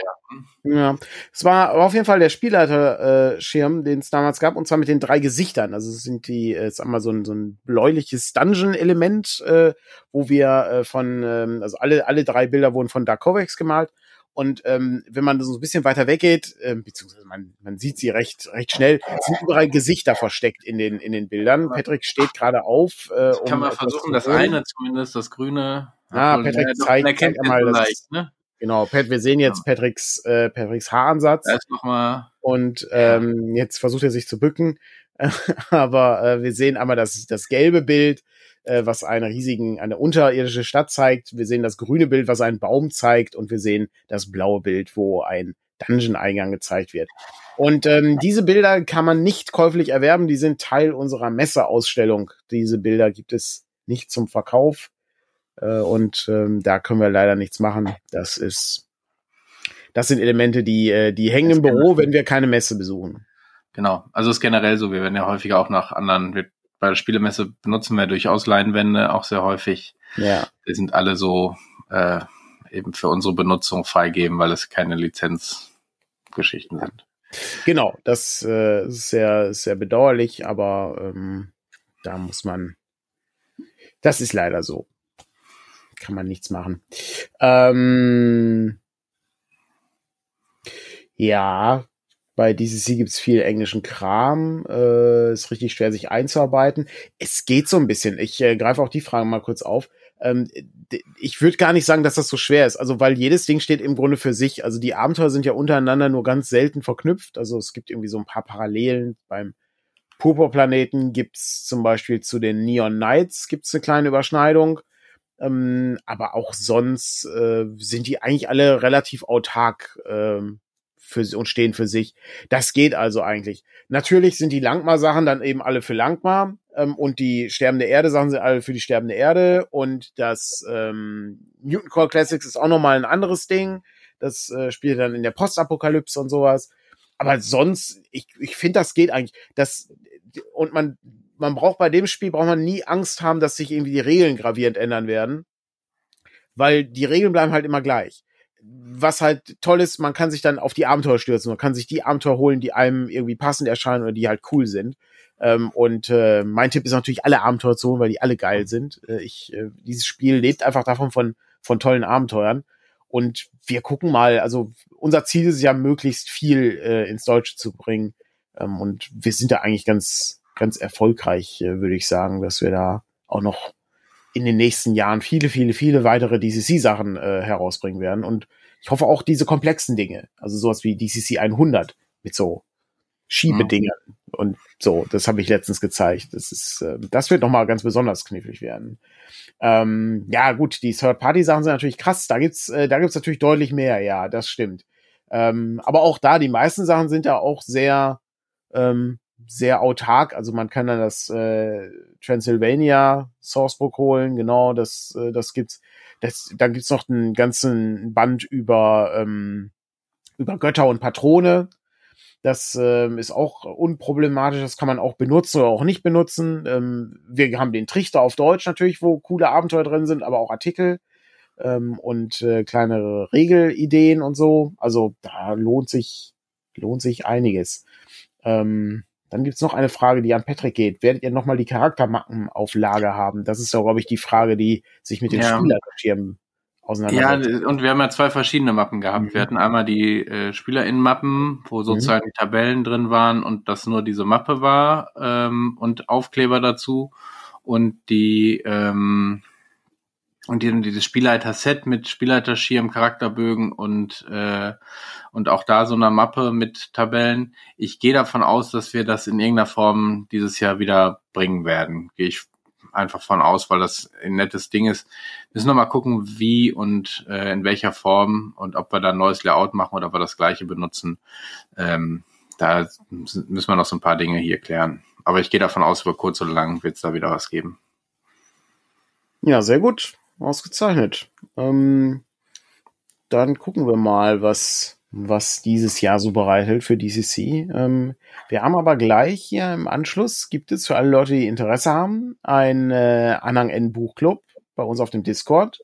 Ja. ja, es war auf jeden Fall der Spielleiterschirm, äh, den es damals gab, und zwar mit den drei Gesichtern. Also es sind die, äh, sag mal, so ein, so ein bläuliches Dungeon-Element, äh, wo wir äh, von, ähm, also alle, alle drei Bilder wurden von Dark Kovacs gemalt und ähm, wenn man so ein bisschen weiter weggeht, äh, beziehungsweise man, man sieht sie recht, recht schnell, sind überall Gesichter versteckt in den, in den Bildern. Patrick steht gerade auf. Äh, um kann man versuchen, das eine zumindest, das grüne. Ah, Patrick ja, zeigt, zeigt einmal das. Leicht, ne? Genau, Pat, wir sehen jetzt Patricks, äh, Patricks Haaransatz. Da ist noch mal, und ähm, jetzt versucht er sich zu bücken. Aber äh, wir sehen einmal das, das gelbe Bild, äh, was eine riesigen, eine unterirdische Stadt zeigt. Wir sehen das grüne Bild, was einen Baum zeigt, und wir sehen das blaue Bild, wo ein Dungeon-Eingang gezeigt wird. Und ähm, diese Bilder kann man nicht käuflich erwerben, die sind Teil unserer Messeausstellung. Diese Bilder gibt es nicht zum Verkauf. Äh, und ähm, da können wir leider nichts machen. Das ist, das sind Elemente, die, äh, die hängen im Büro, wenn wir keine Messe besuchen. Genau, also ist generell so. Wir werden ja häufiger auch nach anderen, wir bei der Spielemesse benutzen wir durchaus Leinwände auch sehr häufig. Ja. Die sind alle so äh, eben für unsere Benutzung freigeben, weil es keine Lizenzgeschichten sind. Genau, das äh, ist sehr, sehr bedauerlich, aber ähm, da muss man, das ist leider so. Kann man nichts machen. Ähm, ja, bei DCC gibt's viel englischen Kram. Äh, ist richtig schwer, sich einzuarbeiten. Es geht so ein bisschen. Ich äh, greife auch die Frage mal kurz auf. Ähm, ich würde gar nicht sagen, dass das so schwer ist. Also, weil jedes Ding steht im Grunde für sich. Also, die Abenteuer sind ja untereinander nur ganz selten verknüpft. Also, es gibt irgendwie so ein paar Parallelen. Beim Purpurplaneten gibt's zum Beispiel zu den Neon Knights gibt's eine kleine Überschneidung. Ähm, aber auch sonst äh, sind die eigentlich alle relativ autark ähm, für und stehen für sich. Das geht also eigentlich. Natürlich sind die Langmar-Sachen dann eben alle für Langmar ähm, und die sterbende Erde-Sachen sind alle für die sterbende Erde und das ähm, Mutant Core Classics ist auch nochmal ein anderes Ding. Das äh, spielt dann in der Postapokalypse und sowas. Aber sonst, ich, ich finde, das geht eigentlich. Das, und man, man braucht bei dem Spiel, braucht man nie Angst haben, dass sich irgendwie die Regeln gravierend ändern werden. Weil die Regeln bleiben halt immer gleich was halt toll ist, man kann sich dann auf die Abenteuer stürzen. Man kann sich die Abenteuer holen, die einem irgendwie passend erscheinen oder die halt cool sind. Ähm, und äh, mein Tipp ist natürlich, alle Abenteuer zu holen, weil die alle geil sind. Äh, ich, äh, dieses Spiel lebt einfach davon von, von tollen Abenteuern. Und wir gucken mal, also unser Ziel ist ja, möglichst viel äh, ins Deutsche zu bringen. Ähm, und wir sind da eigentlich ganz, ganz erfolgreich, äh, würde ich sagen, dass wir da auch noch in den nächsten Jahren viele, viele, viele weitere DCC-Sachen äh, herausbringen werden. Und ich hoffe auch diese komplexen Dinge, also sowas wie DCC 100 mit so Schiebedingern mhm. und so. Das habe ich letztens gezeigt. Das ist, äh, das wird noch mal ganz besonders knifflig werden. Ähm, ja, gut, die Third-Party-Sachen sind natürlich krass. Da gibt's, äh, da gibt's natürlich deutlich mehr. Ja, das stimmt. Ähm, aber auch da, die meisten Sachen sind ja auch sehr, ähm, sehr autark. Also man kann dann das äh, Transylvania Sourcebook holen, genau, das, äh, das gibt's. Das, dann gibt's noch einen ganzen Band über, ähm, über Götter und Patrone. Das ähm, ist auch unproblematisch, das kann man auch benutzen oder auch nicht benutzen. Ähm, wir haben den Trichter auf Deutsch natürlich, wo coole Abenteuer drin sind, aber auch Artikel ähm, und äh, kleinere Regelideen und so. Also da lohnt sich, lohnt sich einiges. Ähm, dann gibt's noch eine Frage, die an Patrick geht. Werdet ihr nochmal die Charaktermappen auf Lager haben? Das ist ja, glaube ich, die Frage, die sich mit den ja. Spielerschirmen auseinandersetzt. Ja, und wir haben ja zwei verschiedene Mappen gehabt. Mhm. Wir hatten einmal die äh, SpielerInnen-Mappen, wo mhm. sozusagen mhm. die Tabellen drin waren und das nur diese Mappe war ähm, und Aufkleber dazu. Und die ähm, und die, dieses Spielleiter-Set mit Spielleiterschirm, Charakterbögen und äh, und auch da so eine Mappe mit Tabellen. Ich gehe davon aus, dass wir das in irgendeiner Form dieses Jahr wieder bringen werden. Gehe ich einfach von aus, weil das ein nettes Ding ist. Wir müssen noch mal gucken, wie und äh, in welcher Form und ob wir da ein neues Layout machen oder ob wir das gleiche benutzen. Ähm, da müssen wir noch so ein paar Dinge hier klären. Aber ich gehe davon aus, über kurz oder lang wird es da wieder was geben. Ja, sehr gut. Ausgezeichnet. Ähm, dann gucken wir mal, was, was dieses Jahr so bereithält für DCC. Ähm, wir haben aber gleich hier im Anschluss, gibt es für alle Leute, die Interesse haben, ein äh, Anhang N Buchclub bei uns auf dem Discord.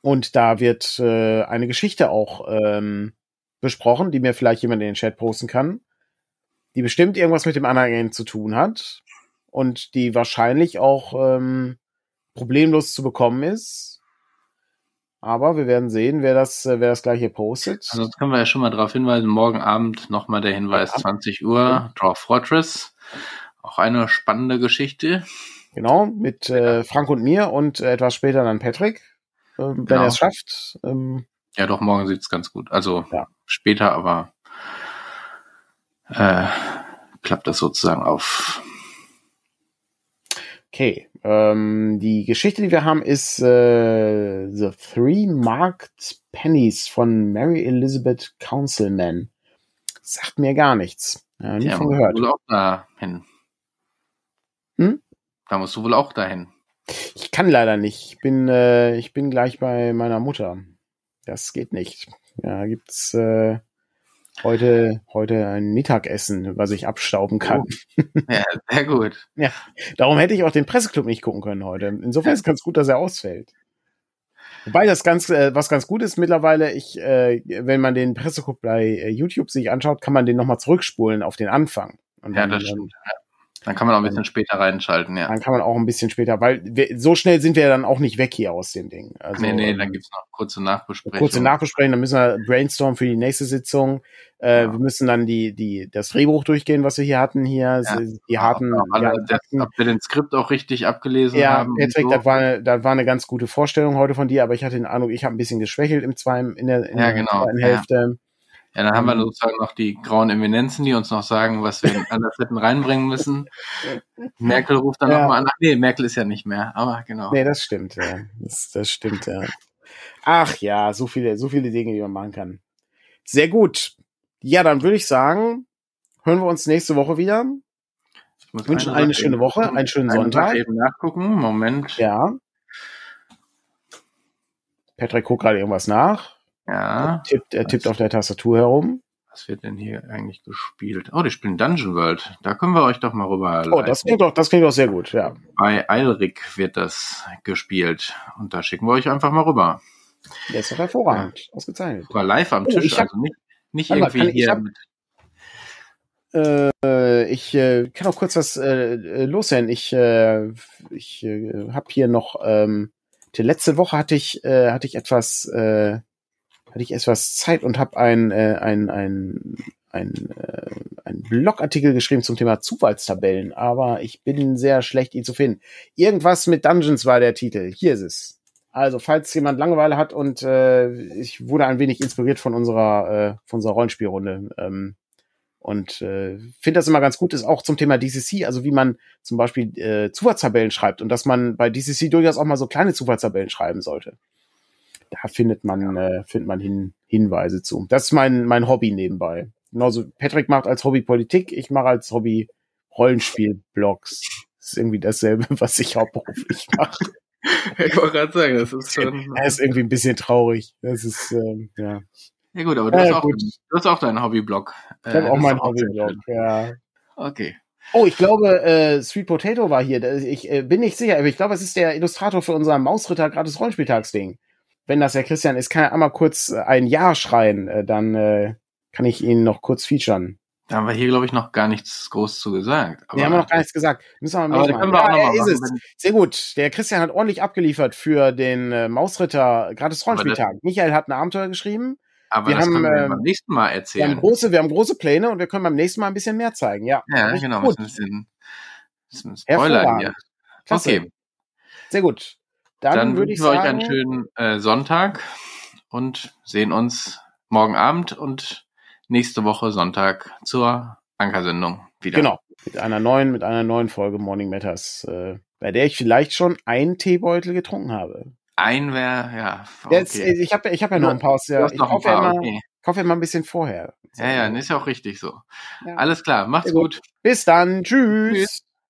Und da wird äh, eine Geschichte auch ähm, besprochen, die mir vielleicht jemand in den Chat posten kann, die bestimmt irgendwas mit dem Anhang N zu tun hat und die wahrscheinlich auch ähm, problemlos zu bekommen ist. Aber wir werden sehen, wer das, äh, wer das gleiche postet. Also können wir ja schon mal darauf hinweisen. Morgen Abend nochmal der Hinweis, ja. 20 Uhr, Draw Fortress. Auch eine spannende Geschichte. Genau, mit äh, Frank und mir und äh, etwas später dann Patrick, äh, wenn genau. er es schafft. Ähm, ja, doch, morgen sieht's ganz gut. Also ja. später, aber äh, klappt das sozusagen auf. Okay, ähm, die Geschichte, die wir haben, ist äh, The Three Marked Pennies von Mary Elizabeth Councilman. Sagt mir gar nichts. Ja, nie ja, von gehört. Wohl auch dahin. Hm? Da musst du wohl auch dahin. Ich kann leider nicht. Ich bin, äh, ich bin gleich bei meiner Mutter. Das geht nicht. Ja, gibt's äh, heute, heute ein Mittagessen, was ich abstauben kann. Oh. Ja, sehr gut. ja, darum hätte ich auch den Presseclub nicht gucken können heute. Insofern ist es ganz gut, dass er ausfällt. Wobei das ganz, äh, was ganz gut ist mittlerweile, ich, äh, wenn man den Presseclub bei äh, YouTube sich anschaut, kann man den nochmal zurückspulen auf den Anfang. Und ja, das stimmt. Dann kann man auch ein bisschen später reinschalten, ja. Dann kann man auch ein bisschen später, weil wir, so schnell sind wir ja dann auch nicht weg hier aus dem Ding. Also, nee, nee, dann gibt's noch kurze Nachbesprechung. Kurze Nachbesprechung, dann müssen wir brainstormen für die nächste Sitzung. Äh, ja. Wir müssen dann die, die, das Drehbuch durchgehen, was wir hier hatten hier. Ja. Die harten. Ja, alle, das, ob wir den Skript auch richtig abgelesen ja, haben. Patrick, so. das war, das war eine ganz gute Vorstellung heute von dir, aber ich hatte den Eindruck, ich habe ein bisschen geschwächelt im zweiten, in der, in ja, der genau. zweiten Hälfte. Ja, dann haben wir ähm. sozusagen noch die grauen Eminenzen, die uns noch sagen, was wir anders hätten reinbringen müssen. Merkel ruft dann ja. nochmal an. Ach nee, Merkel ist ja nicht mehr, aber genau. Nee, das stimmt, ja. Das, das stimmt, ja. Ach ja, so viele, so viele Dinge, die man machen kann. Sehr gut. Ja, dann würde ich sagen, hören wir uns nächste Woche wieder. Ich wünschen eine, eine schöne Woche, einen schönen Sonntag. Eben nachgucken. Moment. Ja. Patrick guckt gerade irgendwas nach. Ja. Er tippt, er tippt auf der Tastatur herum. Was wird denn hier eigentlich gespielt? Oh, die spielen Dungeon World. Da können wir euch doch mal rüber. Oh, das klingt doch, das klingt doch sehr gut, ja. Bei Eilrik wird das gespielt. Und da schicken wir euch einfach mal rüber. Der ist doch hervorragend. Ja. Ausgezeichnet. Sogar live am oh, Tisch, hab, also nicht, nicht irgendwie mal, hier hab, mit. Äh, ich äh, kann auch kurz was äh, loswerden. Ich, äh, ich äh, habe hier noch ähm, Die letzte Woche hatte ich, äh, hatte ich etwas, äh, hatte ich etwas Zeit und habe ein, äh, ein, ein, ein, äh, ein Blogartikel geschrieben zum Thema Zufallstabellen, aber ich bin sehr schlecht, ihn zu finden. Irgendwas mit Dungeons war der Titel. Hier ist es. Also, falls jemand Langeweile hat und äh, ich wurde ein wenig inspiriert von unserer, äh, von unserer Rollenspielrunde. Ähm, und äh, finde das immer ganz gut, ist auch zum Thema DCC, also wie man zum Beispiel äh, Zufallstabellen schreibt und dass man bei DCC durchaus auch mal so kleine Zufallstabellen schreiben sollte. Da findet man, äh, findet man hin, Hinweise zu. Das ist mein, mein Hobby nebenbei. Genauso Patrick macht als Hobby Politik, ich mache als Hobby Rollenspiel-Blogs. Das ist irgendwie dasselbe, was ich hauptberuflich mache. Ich wollte gerade sagen, das ist schon. Das ist irgendwie ein bisschen traurig. Das ist, ähm, ja. Ja gut, aber du, Ja, hast, auch, gut. du hast auch deinen Hobbyblog. Ich habe Äh, auch meinen Hobbyblog, ja. Okay. Oh, ich glaube, äh, Sweet Potato war hier. Ich äh, bin nicht sicher, aber ich glaube, es ist der Illustrator für unser Mausritter gratis Rollenspieltagsding. Wenn das der Christian ist, kann er einmal kurz äh, ein Ja schreien, äh, dann äh, kann ich ihn noch kurz featuren. Da haben wir hier, glaube ich, noch gar nichts groß zu gesagt. Aber, wir haben noch gar nichts gesagt. Müssen wir am aber können Mal. wir auch Ja, noch mal ist machen. es. Sehr gut. Der Christian hat ordentlich abgeliefert für den äh, Mausritter gratis Rollenspieltag. Michael hat ein Abenteuer geschrieben. Aber wir das haben, können wir ähm, beim nächsten Mal Wir haben erzählen. große, wir haben große Pläne und wir können beim nächsten Mal ein bisschen mehr zeigen. Ja, Ja, genau. gut. Ein bisschen, bisschen Spoiler hier. Klasse. Okay, Sehr gut. Dann, dann, würde ich wünschen wir euch sagen, einen schönen äh, Sonntag und sehen uns morgen Abend und nächste Woche Sonntag zur Ankersendung wieder. Genau. Mit einer neuen, mit einer neuen Folge Morning Matters, äh, bei der ich vielleicht schon einen Teebeutel getrunken habe. Ein wäre, ja. Jetzt, Okay. äh, ich habe ich hab ja noch ein paar aus der, ich kaufe ja paar, immer, okay. kaufe ja immer ein bisschen vorher. Ja, ja, ist ja auch richtig so. Ja. Alles klar, macht's gut. Bis dann. Tschüss. Tschüss.